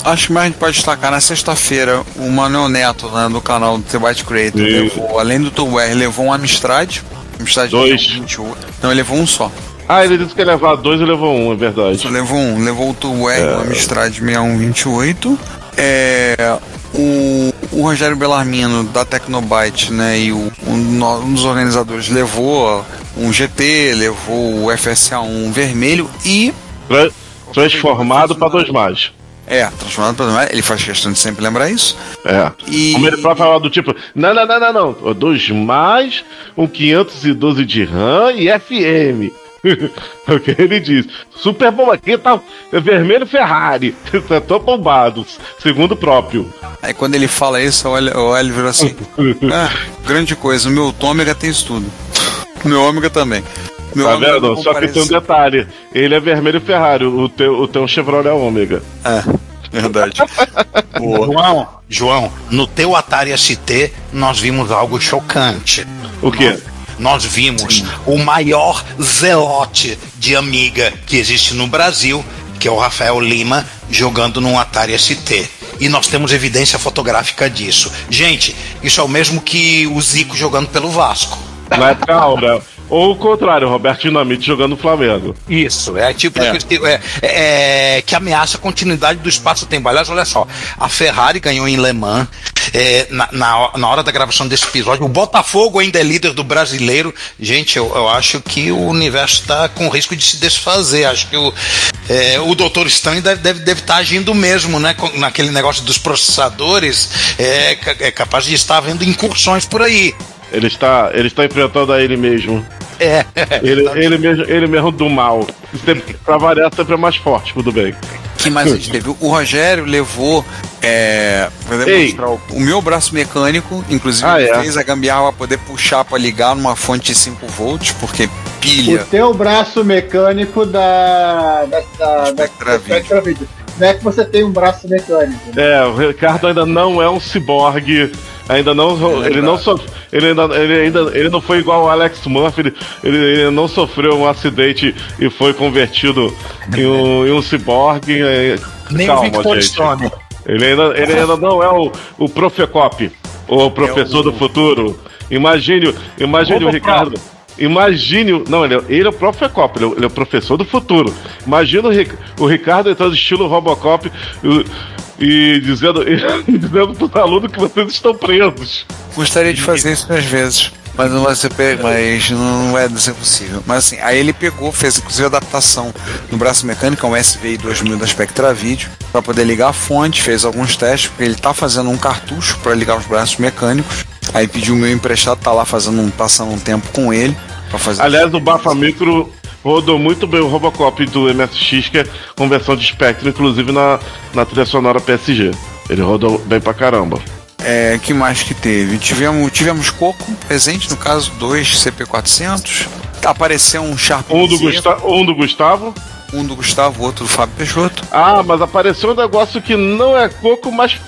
E: Acho que mais a gente pode destacar na sexta-feira o Manuel Neto, né, do canal do The Byte Creator, levou, além do Toolware, levou um Amstrad. Amstrad
D: Dois.
E: 28. Não, ele levou um só.
D: Ah, ele disse que ia levar dois e levou um, é verdade.
E: Levou um. Levou o Toolware, o Amstrad 6128. É, o, o Rogério Bellarmino, da Tecnobyte, né, e o, um, um dos organizadores levou um GT, levou o FSA1 vermelho e
D: Tra- transformado para dois mais.
E: É, transformado para Ele faz questão de sempre lembrar isso.
D: É.
E: E-
D: Como ele próprio falava do tipo, não, não, não, não, não. Dois mais, um 512 de RAM e FM. É o que ele diz. Super bom aqui, tá é vermelho Ferrari. Tô bombado, segundo o próprio.
E: Aí quando ele fala isso, olha, olha ele vira assim. ah, grande coisa, o meu Tômega tem isso tudo. O meu Ômega também. Meu
D: Tá
E: Ômega
D: vendo? Só que tem um detalhe. Ele é vermelho Ferrari, o teu, o teu Chevrolet é Ômega.
E: É, verdade.
B: João, João, no teu Atari ST, nós vimos algo chocante.
D: O quê?
B: Nós vimos o maior zelote de Amiga que existe no Brasil, que é o Rafael Lima, jogando num Atari ST. E nós temos evidência fotográfica disso. Gente, isso é o mesmo que o Zico jogando pelo Vasco.
D: Na época Aura. Ou o contrário, Roberto Dinamite jogando no Flamengo.
B: Isso, é tipo
E: É.
B: é, é, que ameaça a continuidade do espaço-tempo. Aliás, olha só, a Ferrari ganhou em Le Mans. é, na, na, na hora da gravação desse episódio, o Botafogo ainda é líder do brasileiro. Gente, eu, eu acho que o universo está com risco de se desfazer. Acho que o, é, o Dr. Stan deve estar deve, deve tá agindo mesmo, né? com- naquele negócio dos processadores. É, é capaz de estar havendo incursões por aí.
D: Ele está, ele está enfrentando a ele mesmo.
B: É,
D: Ele, ele, mesmo, ele mesmo do mal. Sempre, pra variar, sempre é mais forte, tudo bem.
E: que mais a gente teve? O Rogério levou. É, pra demonstrar o, o meu braço mecânico, inclusive
D: Ah,
E: ele
D: é?
E: fez a gambiarra para poder puxar para ligar numa fonte de 5 volts, porque
C: O
E: pilha.
C: teu braço mecânico da. da, da, da
E: Spectra Video.
C: Spectra Video. Não é que você tem um braço mecânico.
D: É, o Ricardo ainda não é um ciborgue. Ainda não. ele não sof, ele, ainda, ele ainda ele não foi igual o Alex Murphy. Ele, ele, ele não sofreu um acidente e foi convertido em um, em um ciborgue. é,
B: nem
D: Calma,
B: o Victor
D: gente.
B: Stone.
D: Ele ainda, ele ainda não é o, o Profecop, o professor do futuro. Imagine, imagine o. Ricardo. Imagine. Não, ele é, ele é o Profecop, ele é, ele é o professor do futuro. Imagina o, o Ricardo entrando estilo Robocop e, e dizendo, e dizendo pros alunos que vocês estão presos.
E: Gostaria de fazer isso às vezes. Mas não vai ser, pe- mas não vai ser possível. Mas assim, aí ele pegou, fez inclusive adaptação no braço mecânico, um SVI 2000 da Spectra Video, para poder ligar a fonte, fez alguns testes, porque ele tá fazendo um cartucho para ligar os braços mecânicos. Aí pediu o meu emprestado, tá lá fazendo um, passando um tempo com ele para fazer.
D: Aliás, o Bafa Micro rodou muito bem o Robocop do MSX, que é conversão de espectro, inclusive na, na trilha sonora PSG. Ele rodou bem pra caramba.
E: É, que mais que teve? Tivemos, tivemos Coco presente, no caso, dois CP400. Apareceu um Sharp
D: Um do, Gusta um do Gustavo.
E: um do Gustavo, outro do Fábio Peixoto.
D: Ah, mas apareceu um negócio que não é coco, mas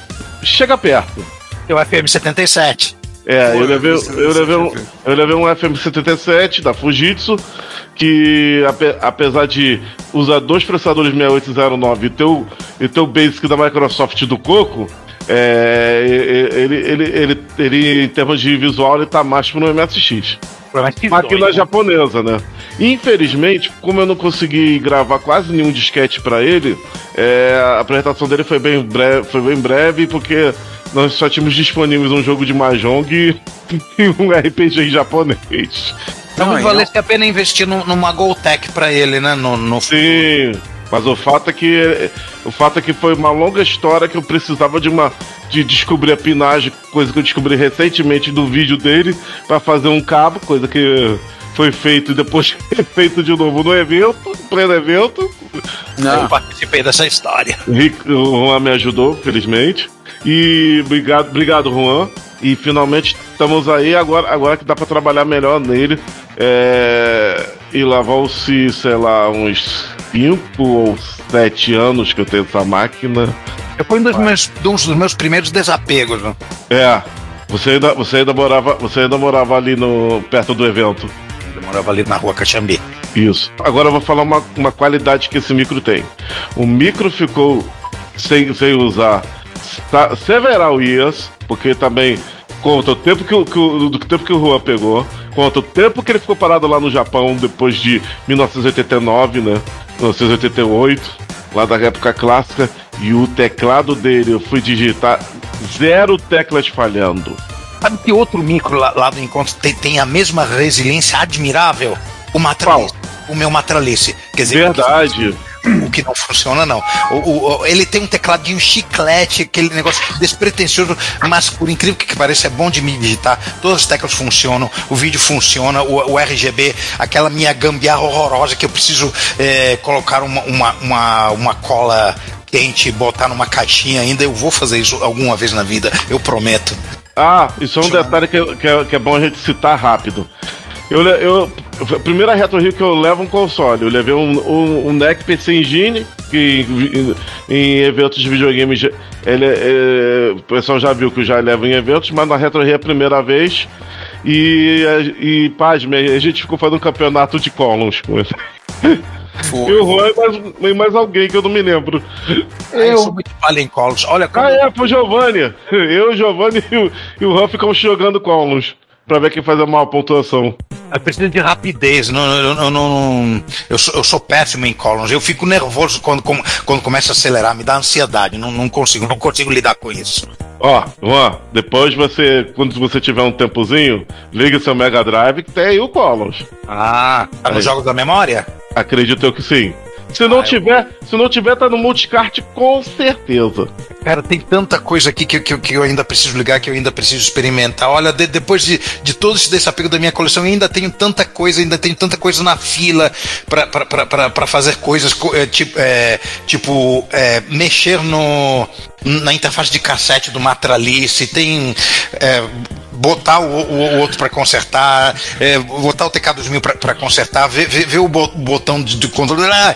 D: chega perto.
B: Tem o FM77.
D: É,
E: Pô,
D: eu levei, eu, levei um, eu levei um FM77 da Fujitsu, que ape- apesar de usar dois processadores 6809 e ter o, e ter o Basic da Microsoft do Coco, é, ele, ele, ele, ele, em termos de visual, ele tá mais pro MSX. Máquina japonesa, né? Infelizmente, como eu não consegui gravar quase nenhum disquete pra ele, é, a apresentação dele foi bem, breve, foi bem breve, porque nós só tínhamos disponíveis um jogo de Mahjong e, e um RPG em japonês.
B: Então
E: Não,
B: valesse a pena investir num- numa Goltec pra ele, né? No, no...
D: Sim, mas o fato é que o fato é que foi uma longa história que eu precisava de uma de descobrir a pinagem, coisa que eu descobri recentemente do vídeo dele pra fazer um cabo, coisa que foi feito e depois feito de novo no evento, em pleno evento.
B: Eu participei dessa história.
D: O Juan me ajudou, felizmente. E obrigado, obrigado, Juan. E finalmente estamos aí, agora, agora que dá pra trabalhar melhor nele. É... E lá vão-se, sei lá, uns 5 ou 7 anos que eu tenho essa máquina.
B: Foi um dos, meus, um dos meus primeiros desapegos. Né?
D: É. Você ainda, você ainda morava, você ainda morava ali no perto do evento.
B: Eu morava ali na rua Caxambi.
D: Isso. Agora eu vou falar uma, uma qualidade que esse micro tem. O micro ficou sem, sem usar sa- several years, porque também conta o tempo que, o- que o, do tempo que o Juan pegou, conta o tempo que ele ficou parado lá no Japão depois de 1989, né? 1988, lá da época clássica, e o teclado dele, eu fui digitar zero teclas falhando.
B: Sabe que outro micro lá, lá do encontro tem, tem a mesma resiliência admirável? O Matralice. O meu Matralice. Quer dizer,
D: Verdade.
B: O que não funciona, não. O, o- ele tem um tecladinho chiclete, aquele negócio despretensioso, mas por incrível que pareça, é bom de me digitar. Todas as teclas funcionam, o vídeo funciona, o, o RGB, aquela minha gambiarra horrorosa que eu preciso é, colocar uma, uma, uma, uma cola quente, botar numa caixinha ainda. Eu vou fazer isso alguma vez na vida, eu prometo.
D: Ah, isso é um detalhe que, que é, que é bom a gente citar rápido. Eu, eu, a primeira Retro Rio que eu levo um console. Eu levei um, um, um NEC PC Engine, que em, em eventos de videogame ele, é- o pessoal já viu que eu já levo em eventos, mas na Retro Rio é a primeira vez. E, e pasme, a gente ficou fazendo um campeonato de columns com ele. E o Juan e mais, e mais alguém que eu não me lembro.
B: Eu sou muito palha em colos. Olha como
D: Ah, é, foi o Giovanni. Eu, o Giovanni e o, e o Juan ficamos jogando columns. Pra ver quem faz a maior pontuação.
B: Eu preciso de rapidez. Não, eu, eu, não, eu, sou, eu sou péssimo em columns. Eu fico nervoso quando, com- quando começa a acelerar. Me dá ansiedade. Não, não consigo, não consigo lidar com isso.
D: Ó, Juan, depois você, quando você tiver um tempozinho, liga seu Mega Drive que tem aí o Columns.
B: Ah, tá nos jogos da memória?
D: Acredito eu que sim. Se não
B: Ah, eu
D: tiver, se não tiver, tá no multicart com certeza.
B: Cara, tem tanta coisa aqui que, que, que eu ainda preciso ligar, que eu ainda preciso experimentar. Olha, de- depois de, de todo esse desapego da minha coleção, eu ainda tenho tanta coisa, ainda tenho tanta coisa na fila pra fazer coisas co- é, tipo, é, tipo é, mexer no, na interface de cassete do Matralice, tem. é, botar o, o- o outro pra consertar, é, botar o TK2000 pra, pra consertar, ver, ver, ver o bo- botão de, de controle. Ah,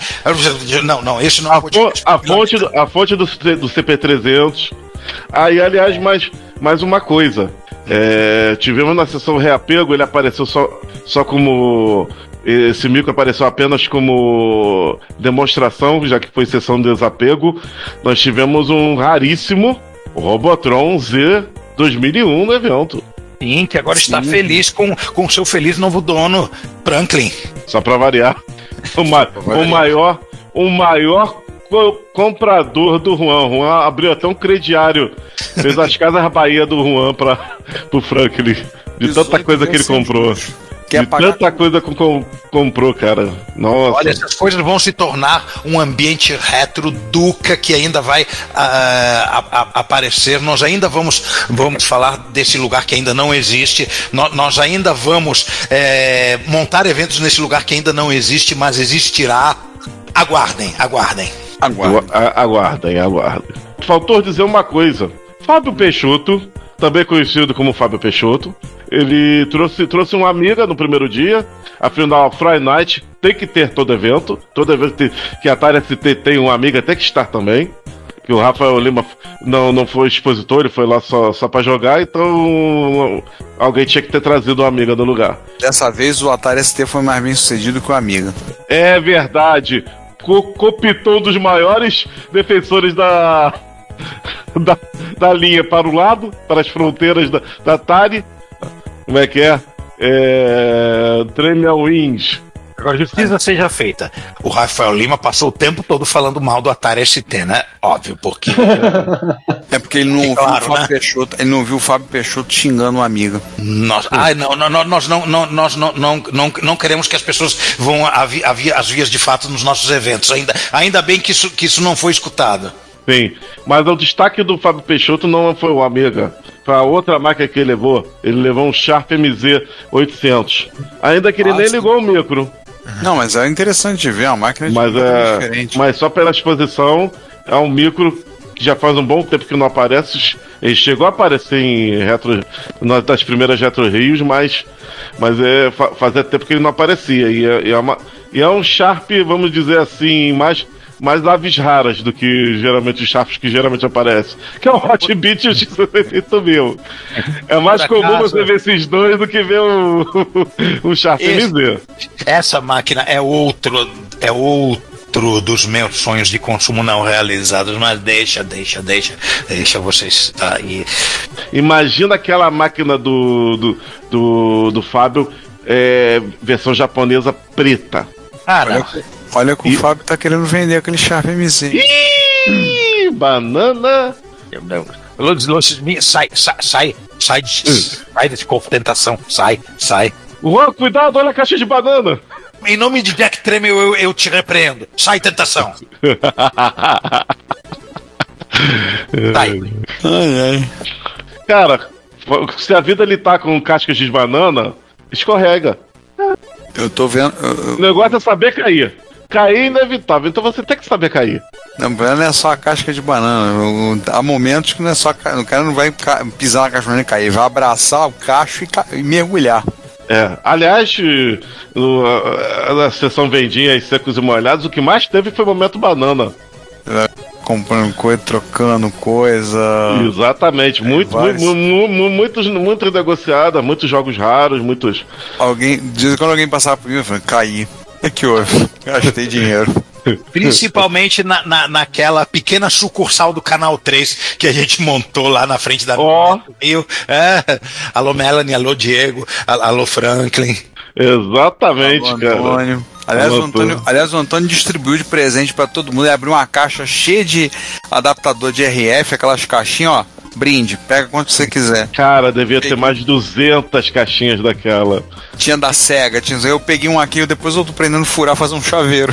B: não, não, esse não é
D: A, fo- a fonte, do, a fonte do, do CP300. Aí, aliás, mais, mais uma coisa. É, tivemos na sessão reapego, ele apareceu só, só como. Esse micro apareceu apenas como demonstração, já que foi sessão de desapego. Nós tivemos um raríssimo Robotron Z 2001 no evento.
B: Sim, que agora está feliz com com o seu feliz novo dono, Franklin.
D: Só pra variar. O, ma- o maior, o maior co- comprador do Juan. Juan abriu até um crediário. Fez as casas Bahia do Juan pra, pro Franklin. De tanta
E: 18
D: coisa que ele comprou.
E: juros. Quer
D: De
E: pagar
D: tanta coisa que com- comprou, cara. Nossa.
B: Olha, essas coisas vão se tornar um ambiente retro Duca que ainda vai ah, a- a- aparecer. Nós ainda vamos, vamos falar desse lugar que ainda não existe. No- nós ainda vamos eh, montar eventos nesse lugar que ainda não existe, mas existirá. Aguardem, aguardem.
E: Agora.
D: Agu- a- Aguardem, aguardem. Faltou dizer uma coisa. Fábio Peixoto também conhecido como Fábio Peixoto. Ele trouxe, trouxe uma amiga no primeiro dia. Afinal, Friday Night tem que ter todo evento. Todo evento tem- que a Atari ST tem uma amiga tem que estar também. Que o Rafael Lima não, não foi expositor, ele foi lá só, só pra jogar, então alguém tinha que ter trazido uma amiga no lugar.
E: Dessa vez o Atari ST foi mais bem sucedido que o Amiga.
D: É verdade. Co copitou um dos maiores defensores da, da, da linha para o lado, para as fronteiras da, da Atari. Como é que é? É. Tremel Wings.
B: Agora, justiça seja feita. O Rafael Lima passou o tempo todo falando mal do Atari ST, né? Óbvio, porque.
E: É porque ele não,
B: claro,
E: viu, o Fábio
B: né?
E: Peixoto, ele não viu o Fábio Peixoto xingando uma amiga.
B: Nós, ai, não, não, não, nós não, não, nós não, não, não, não queremos que as pessoas vão a, vi- a às vias de fato nos nossos eventos. Ainda, ainda bem que isso, que isso não foi escutado.
D: Sim, mas o destaque do Fábio Peixoto não foi o Amiga. Foi a outra máquina que ele levou. Ele levou um Sharp MZ 800. Ainda que ele
E: Ah,
D: nem ligou o micro.
E: Não, mas é interessante de ver, a máquina de
D: Mas, é,
E: diferente.
D: mas só pela exposição, é um micro que já faz um bom tempo que não aparece. Ele chegou a aparecer em retro, nas das primeiras Retro Rios, mas, mas é, fa- fazia tempo que ele não aparecia. E é, e é uma- e é um Sharp, vamos dizer assim, mais, mais aves raras do que geralmente os Sharps que geralmente aparecem. Que é o Hot Beat e o X68 mil. É mais
B: Por
D: comum
B: acaso-
D: você ver esses dois do que ver o, o Sharp
B: Esse-
D: MZ.
B: Essa máquina é outro, é outro dos meus sonhos de consumo não realizados, mas deixa, deixa, deixa, deixa vocês tá aí.
D: Imagina aquela máquina do, do, do, do Fábio, é, versão japonesa preta.
B: Ah, não.
E: Olha que o Fábio tá querendo vender aquele Sharp MZ.
D: Ih, banana!
B: Eu não. Luz, luz, sai, sai, sai, sai, de- sai desse tentação, sai, sai.
D: Juan, cuidado, olha a caixa de banana!
B: Em nome de Jack Tremel, eu, eu te repreendo. Sai, tentação. Sai.
E: Ai, ai.
D: Cara, se a vida ele tá com cascas de banana, escorrega.
E: Eu tô vendo. eu-
D: O negócio é saber cair. Cair é inevitável, então você tem que saber cair.
E: Não, não é só a casca de banana. Há momentos que não é só. O cara não vai pisar na casca de banana e cair, vai abraçar o cacho e, ca- e mergulhar.
D: É. Aliás, no- na sessão vendinhas secos e molhados, o que mais teve foi o momento banana.
E: Comprando coisa, trocando coisa.
D: Exatamente, muito,
E: vários.
D: mu- mu- mu- muitos, muitas negociadas, muitos jogos raros, muitos.
E: Alguém. Quando alguém passava por mim, eu falei, caí. O que houve? Gastei dinheiro.
B: Principalmente na, na, naquela pequena sucursal do Canal 3 que a gente montou lá na frente da
D: Ó.
B: Rio. É. Alô Melanie, alô Diego, al- alô Franklin.
D: Exatamente,
E: Alô,
D: cara.
E: Antônio. Aliás,
D: Alô,
E: o Antônio, aliás, o Antônio distribuiu de presente pra todo mundo. Ele abriu uma caixa cheia de adaptador de RF, aquelas caixinhas, ó. Brinde, pega quanto você quiser.
D: Cara, devia ter mais de 200 caixinhas daquela.
E: Tinha da SEGA, tinha. Eu peguei um aqui, depois eu tô aprendendo a furar, fazer um chaveiro.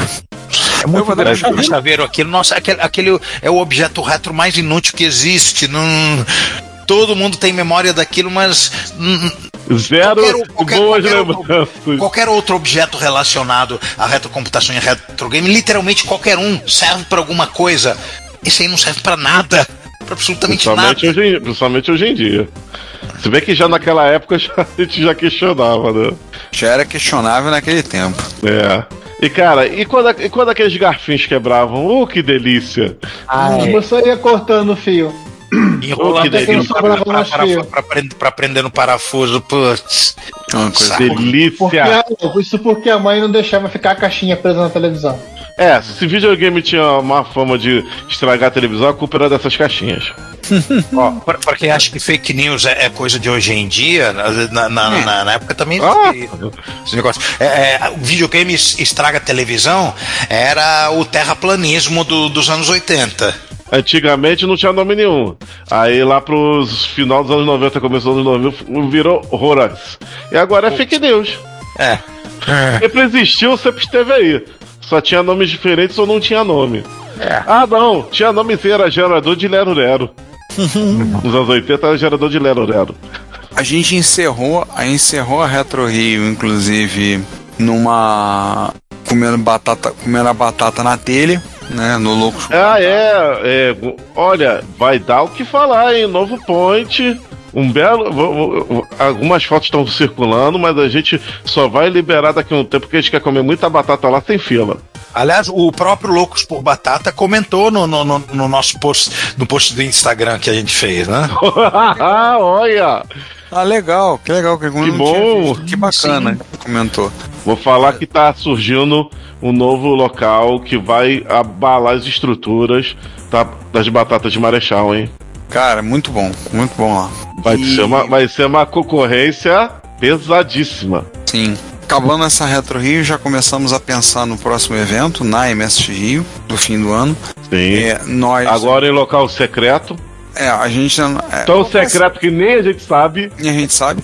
B: É muito
E: vou dar
B: grande
E: um
B: chaveiro aquilo. Nossa, aquele, aquele é o objeto retro mais inútil que existe. Não, todo mundo tem memória daquilo, mas hum,
D: Zero
B: Qualquer- qualquer-
D: boas
B: qualquer outro-
D: lembranças.
B: qualquer outro objeto relacionado à retrocomputação e retro game, literalmente qualquer um, serve para alguma coisa. Esse aí não serve para nada. Pra absolutamente nada.
D: Principalmente hoje, em, principalmente hoje em dia. Se bem que já naquela época já- a gente já questionava, né?
E: Já era questionável naquele tempo.
D: É. E cara, e quando, e quando aqueles garfinhos quebravam? Oh, que delícia!
C: Você ia cortando o fio.
B: Enrolando pra,
C: Fio.
B: pra prender- no parafuso. Putz.
E: É uma coisa.
B: Saco.
D: Delícia!
C: Porque isso porque a mãe não deixava ficar a caixinha presa na televisão.
D: É, se videogame tinha uma fama de estragar a televisão, a culpa era dessas caixinhas.
B: Ó, pra, pra quem acha que fake news é, é coisa de hoje em dia, na, na, na- na época também
D: Ah.
B: esse negócio. É, é, o videogame es- estraga a televisão era o terraplanismo do- dos anos 80.
D: Antigamente não tinha nome nenhum. Aí lá pros final dos anos 90, começo dos anos 90, virou Horax. E agora é fake news.
B: É.
D: Sempre existiu, sempre esteve aí. Só tinha nomes diferentes ou não tinha nome. Ah, não, tinha nome sim, era gerador de Lero Lero. Nos anos 80 era gerador de Lero Lero.
E: A gente encerrou, a encerrou a Retro Rio, inclusive, numa. comendo batata, comendo a batata na telha, né? No louco.
D: Ah, é, é. Olha, vai dar o que falar, hein? Novo Point. Um belo. Algumas fotos estão circulando, mas a gente só vai liberar daqui a um tempo porque a gente quer comer muita batata lá sem fila.
B: Aliás, o próprio Loucos por Batata comentou no, no, no- no nosso post, no post do Instagram que a gente fez, né?
D: Olha!
E: Ah, legal, que legal. Que,
D: Que bom.
E: Que bacana, que comentou.
D: Vou falar que tá surgindo um novo local que vai abalar as estruturas tá, das batatas de Marechal, hein?
E: Cara, muito bom, muito bom lá.
D: Vai,
E: E-
D: ser, uma, vai ser uma concorrência pesadíssima.
E: Sim. Acabando essa Retro Rio, já começamos a pensar no próximo evento, na MSX Rio, do fim do ano.
D: Sim.
E: É, nós.
D: Agora em local secreto.
E: É, a gente. É,
D: Tão secreto que nem a gente sabe.
E: E a gente sabe.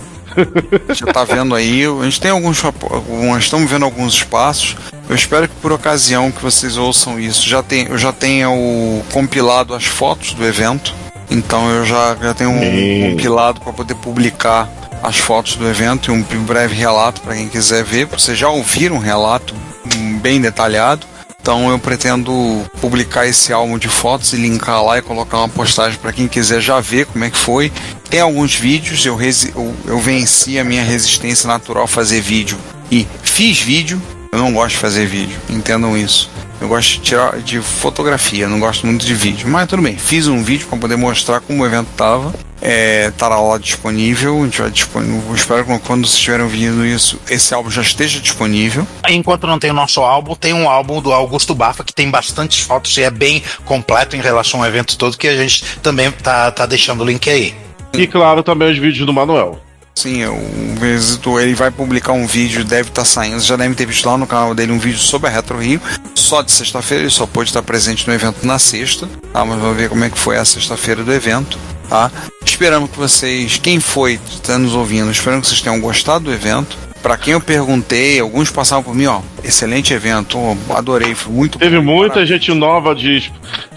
E: Já tá vendo aí. A gente tem alguns. alguns estamos vendo alguns espaços. Eu espero que por ocasião que vocês ouçam isso, já tem, eu já tenha o compilado as fotos do evento. Então eu já, já tenho um compilado para poder publicar as fotos do evento e um breve relato para quem quiser ver. Vocês já ouviram um relato hum, bem detalhado. Então eu pretendo publicar esse álbum de fotos e linkar lá e colocar uma postagem para quem quiser já ver como é que foi. Tem alguns vídeos, eu, eu, eu venci a minha resistência natural a fazer vídeo e fiz vídeo. Eu não gosto de fazer vídeo, entendam isso. Eu gosto de tirar de fotografia, não gosto muito de vídeo. Mas tudo bem, fiz um vídeo para poder mostrar como o evento tava. É, tá lá disponível, a gente vai disponível. Espero que quando vocês estiverem ouvindo isso, esse álbum já esteja disponível.
B: Enquanto não tem o nosso álbum, tem um álbum do Augusto Bafa que tem bastantes fotos e é bem completo em relação ao evento todo, que a gente também tá, tá deixando o link aí.
D: E claro, também os vídeos do Manuel.
E: Sim, o Visito, ele vai publicar um vídeo, deve estar saindo, já deve ter visto lá no canal dele um vídeo sobre a Retro Rio, só de sexta-feira, ele só pôde estar presente no evento na sexta, tá? Mas vamos ver como é que foi a sexta-feira do evento, tá? Esperamos que vocês, quem foi, está nos ouvindo, esperamos que vocês tenham gostado do evento. Pra quem eu perguntei, alguns passaram por mim, ó, excelente evento, ó, adorei, foi muito
D: Teve
E: bom.
D: muita gente nova de,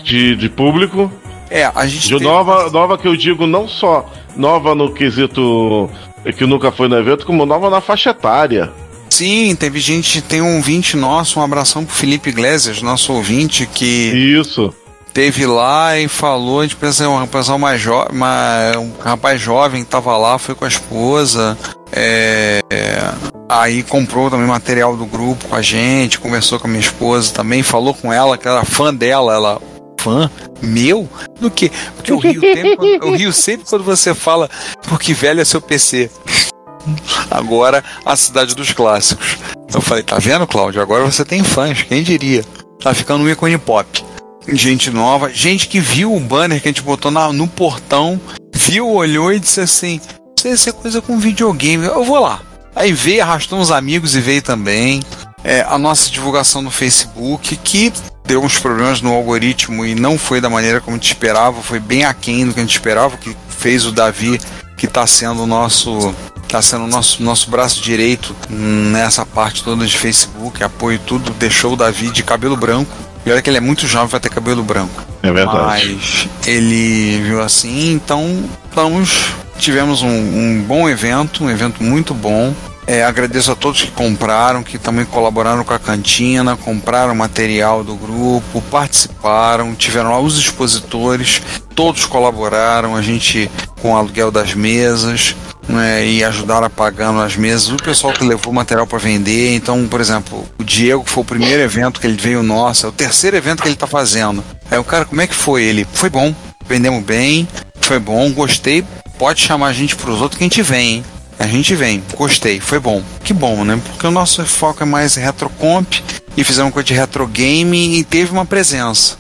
D: de, de público.
E: É, a gente
D: De
E: teve-
D: nova, nova que eu digo não só nova no quesito que nunca foi no evento, como nova na faixa etária.
E: Sim, teve gente, tem um ouvinte nosso, um abração pro Felipe Iglesias, nosso ouvinte, que
D: Isso.
E: teve lá e falou, a gente pensa um pessoal mais jovem, um rapaz jovem que tava lá, foi com a esposa, é, é, aí comprou também material do grupo com a gente, conversou com a minha esposa também, falou com ela que era fã dela, ela fã meu? Do que porque eu rio, tempo, eu rio sempre quando você fala porque velho é seu PC agora a cidade dos clássicos. Eu falei tá vendo Cláudio? Agora você tem fãs quem diria? Tá ficando um ícone pop. Gente nova, gente que viu o banner que a gente botou na- no portão, viu, olhou e disse assim: Isso ser coisa com videogame, eu vou lá. Aí veio, arrastou uns amigos e veio também. É, a nossa divulgação no Facebook, que deu uns problemas no algoritmo e não foi da maneira como a gente esperava, foi bem aquém do que a gente esperava, que fez o Davi, que está sendo o nosso. Tá sendo o nosso, nosso braço direito nessa parte toda de Facebook, apoio e tudo, deixou o Davi de cabelo branco. E olha que ele é muito jovem, vai ter cabelo branco.
D: É verdade.
E: Mas ele viu assim, então estamos, tivemos um, um bom evento, um evento muito bom. É, agradeço a todos que compraram, que também colaboraram com a cantina, compraram material do grupo, participaram, tiveram lá os expositores, todos colaboraram, a gente com o aluguel das mesas, né, e ajudaram pagando as mesas, o pessoal que levou material para vender. Então, por exemplo, o Diego foi o primeiro evento que ele veio nosso, é o terceiro evento que ele tá fazendo. Aí o cara, como é que foi? Ele, foi bom, vendemos bem, foi bom, gostei, pode chamar a gente pros outros que a gente vem, hein? A gente vem, gostei, foi bom. Que bom, né? Porque o nosso foco é mais retrocomp e fizemos coisa de retro game e teve uma presença.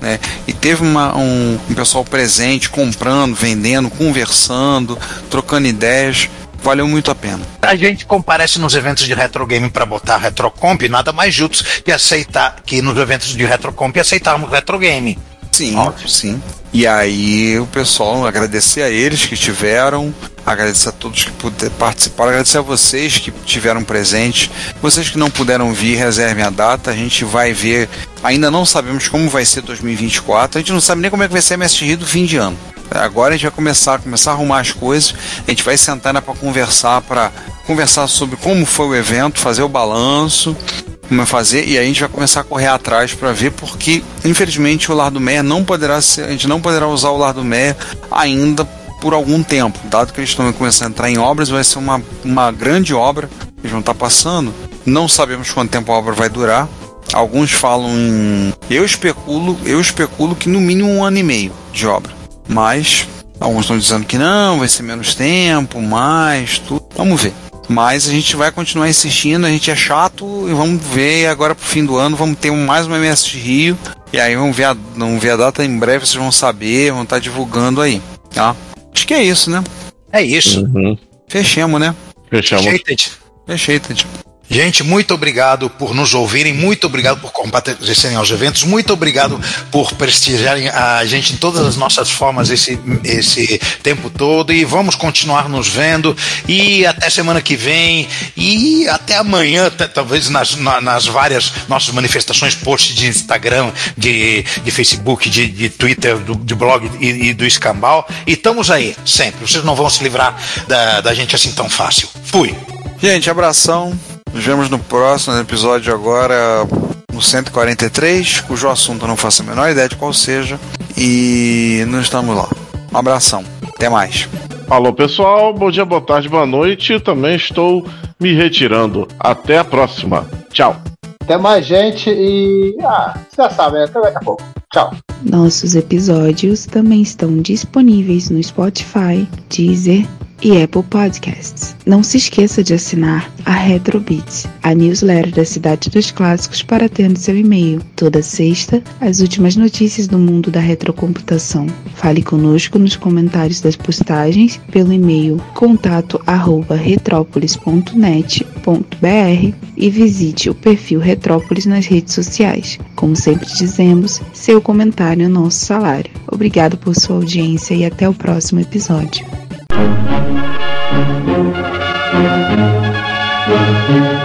E: Né? E teve uma- um, um pessoal presente, comprando, vendendo, conversando, trocando ideias. Valeu muito a pena.
B: A gente comparece nos eventos de retro game para botar retrocomp, nada mais justo que aceitar que nos eventos de retrocomp aceitarmos retro game.
E: Sim, sim. E aí o pessoal, agradecer a eles que estiveram, agradecer a todos que puder, participaram, agradecer a vocês que tiveram presentes. Vocês que não puderam vir, reservem a data, a gente vai ver. Ainda não sabemos como vai ser 2024, a gente não sabe nem como é que vai ser a MSX do fim de ano. Agora a gente vai começar, começar a arrumar as coisas, a gente vai sentar para conversar, para conversar sobre como foi o evento, fazer o balanço, como é fazer e aí a gente vai começar a correr atrás para ver porque infelizmente o Lar do Meia não poderá ser, a gente não poderá usar o Lar do Meia ainda por algum tempo. Dado que eles estão começando a entrar em obras, vai ser uma, uma grande obra que eles vão estar passando. Não sabemos quanto tempo a obra vai durar. Alguns falam em. Eu especulo, eu especulo que no mínimo um ano e meio de obra. Mas alguns estão dizendo que não, vai ser menos tempo, mais, tudo. Vamos ver. Mas a gente vai continuar insistindo, a gente é chato e vamos ver agora pro fim do ano, vamos ter mais uma MS de Rio. E aí vamos ver, a, vamos ver a data em breve, vocês vão saber, vão estar divulgando aí. Tá? Acho que é isso, né?
B: É isso.
D: Uhum.
E: Fechemos, né?
D: Fechamos.
B: Shaded.
E: Fechei,
B: Gente, muito obrigado por nos ouvirem, muito obrigado por comparecerem aos eventos, muito obrigado por prestigiarem a gente em todas as nossas formas esse, esse tempo todo e vamos continuar nos vendo e até semana que vem e até amanhã, talvez nas, na, nas várias nossas manifestações, posts de Instagram, de, de Facebook, de, de Twitter, do, de blog e, e do Escambau e estamos aí, sempre. Vocês não vão se livrar da, da gente assim tão fácil. Fui!
E: Gente, abração. Nos vemos no próximo episódio agora no 143, cujo assunto eu não faço a menor ideia de qual seja. E nós estamos lá. Um abração. Até mais.
D: Falou pessoal, bom dia, boa tarde, boa noite. Também estou me retirando. Até a próxima. Tchau.
C: Até mais, gente, e. Ah, você já sabe, né? Até daqui a pouco. Tchau.
I: Nossos episódios também estão disponíveis no Spotify, Deezer e Apple Podcasts. Não se esqueça de assinar a Retrobit, a newsletter da Cidade dos Clássicos para ter no seu e-mail. Toda sexta, as últimas notícias do mundo da retrocomputação. Fale conosco nos comentários das postagens pelo e-mail contato@retropolis.net.br e visite o perfil Retrópolis nas redes sociais. Como sempre dizemos, seu comentário é nosso salário. Obrigado por sua audiência e até o próximo episódio. Thank you.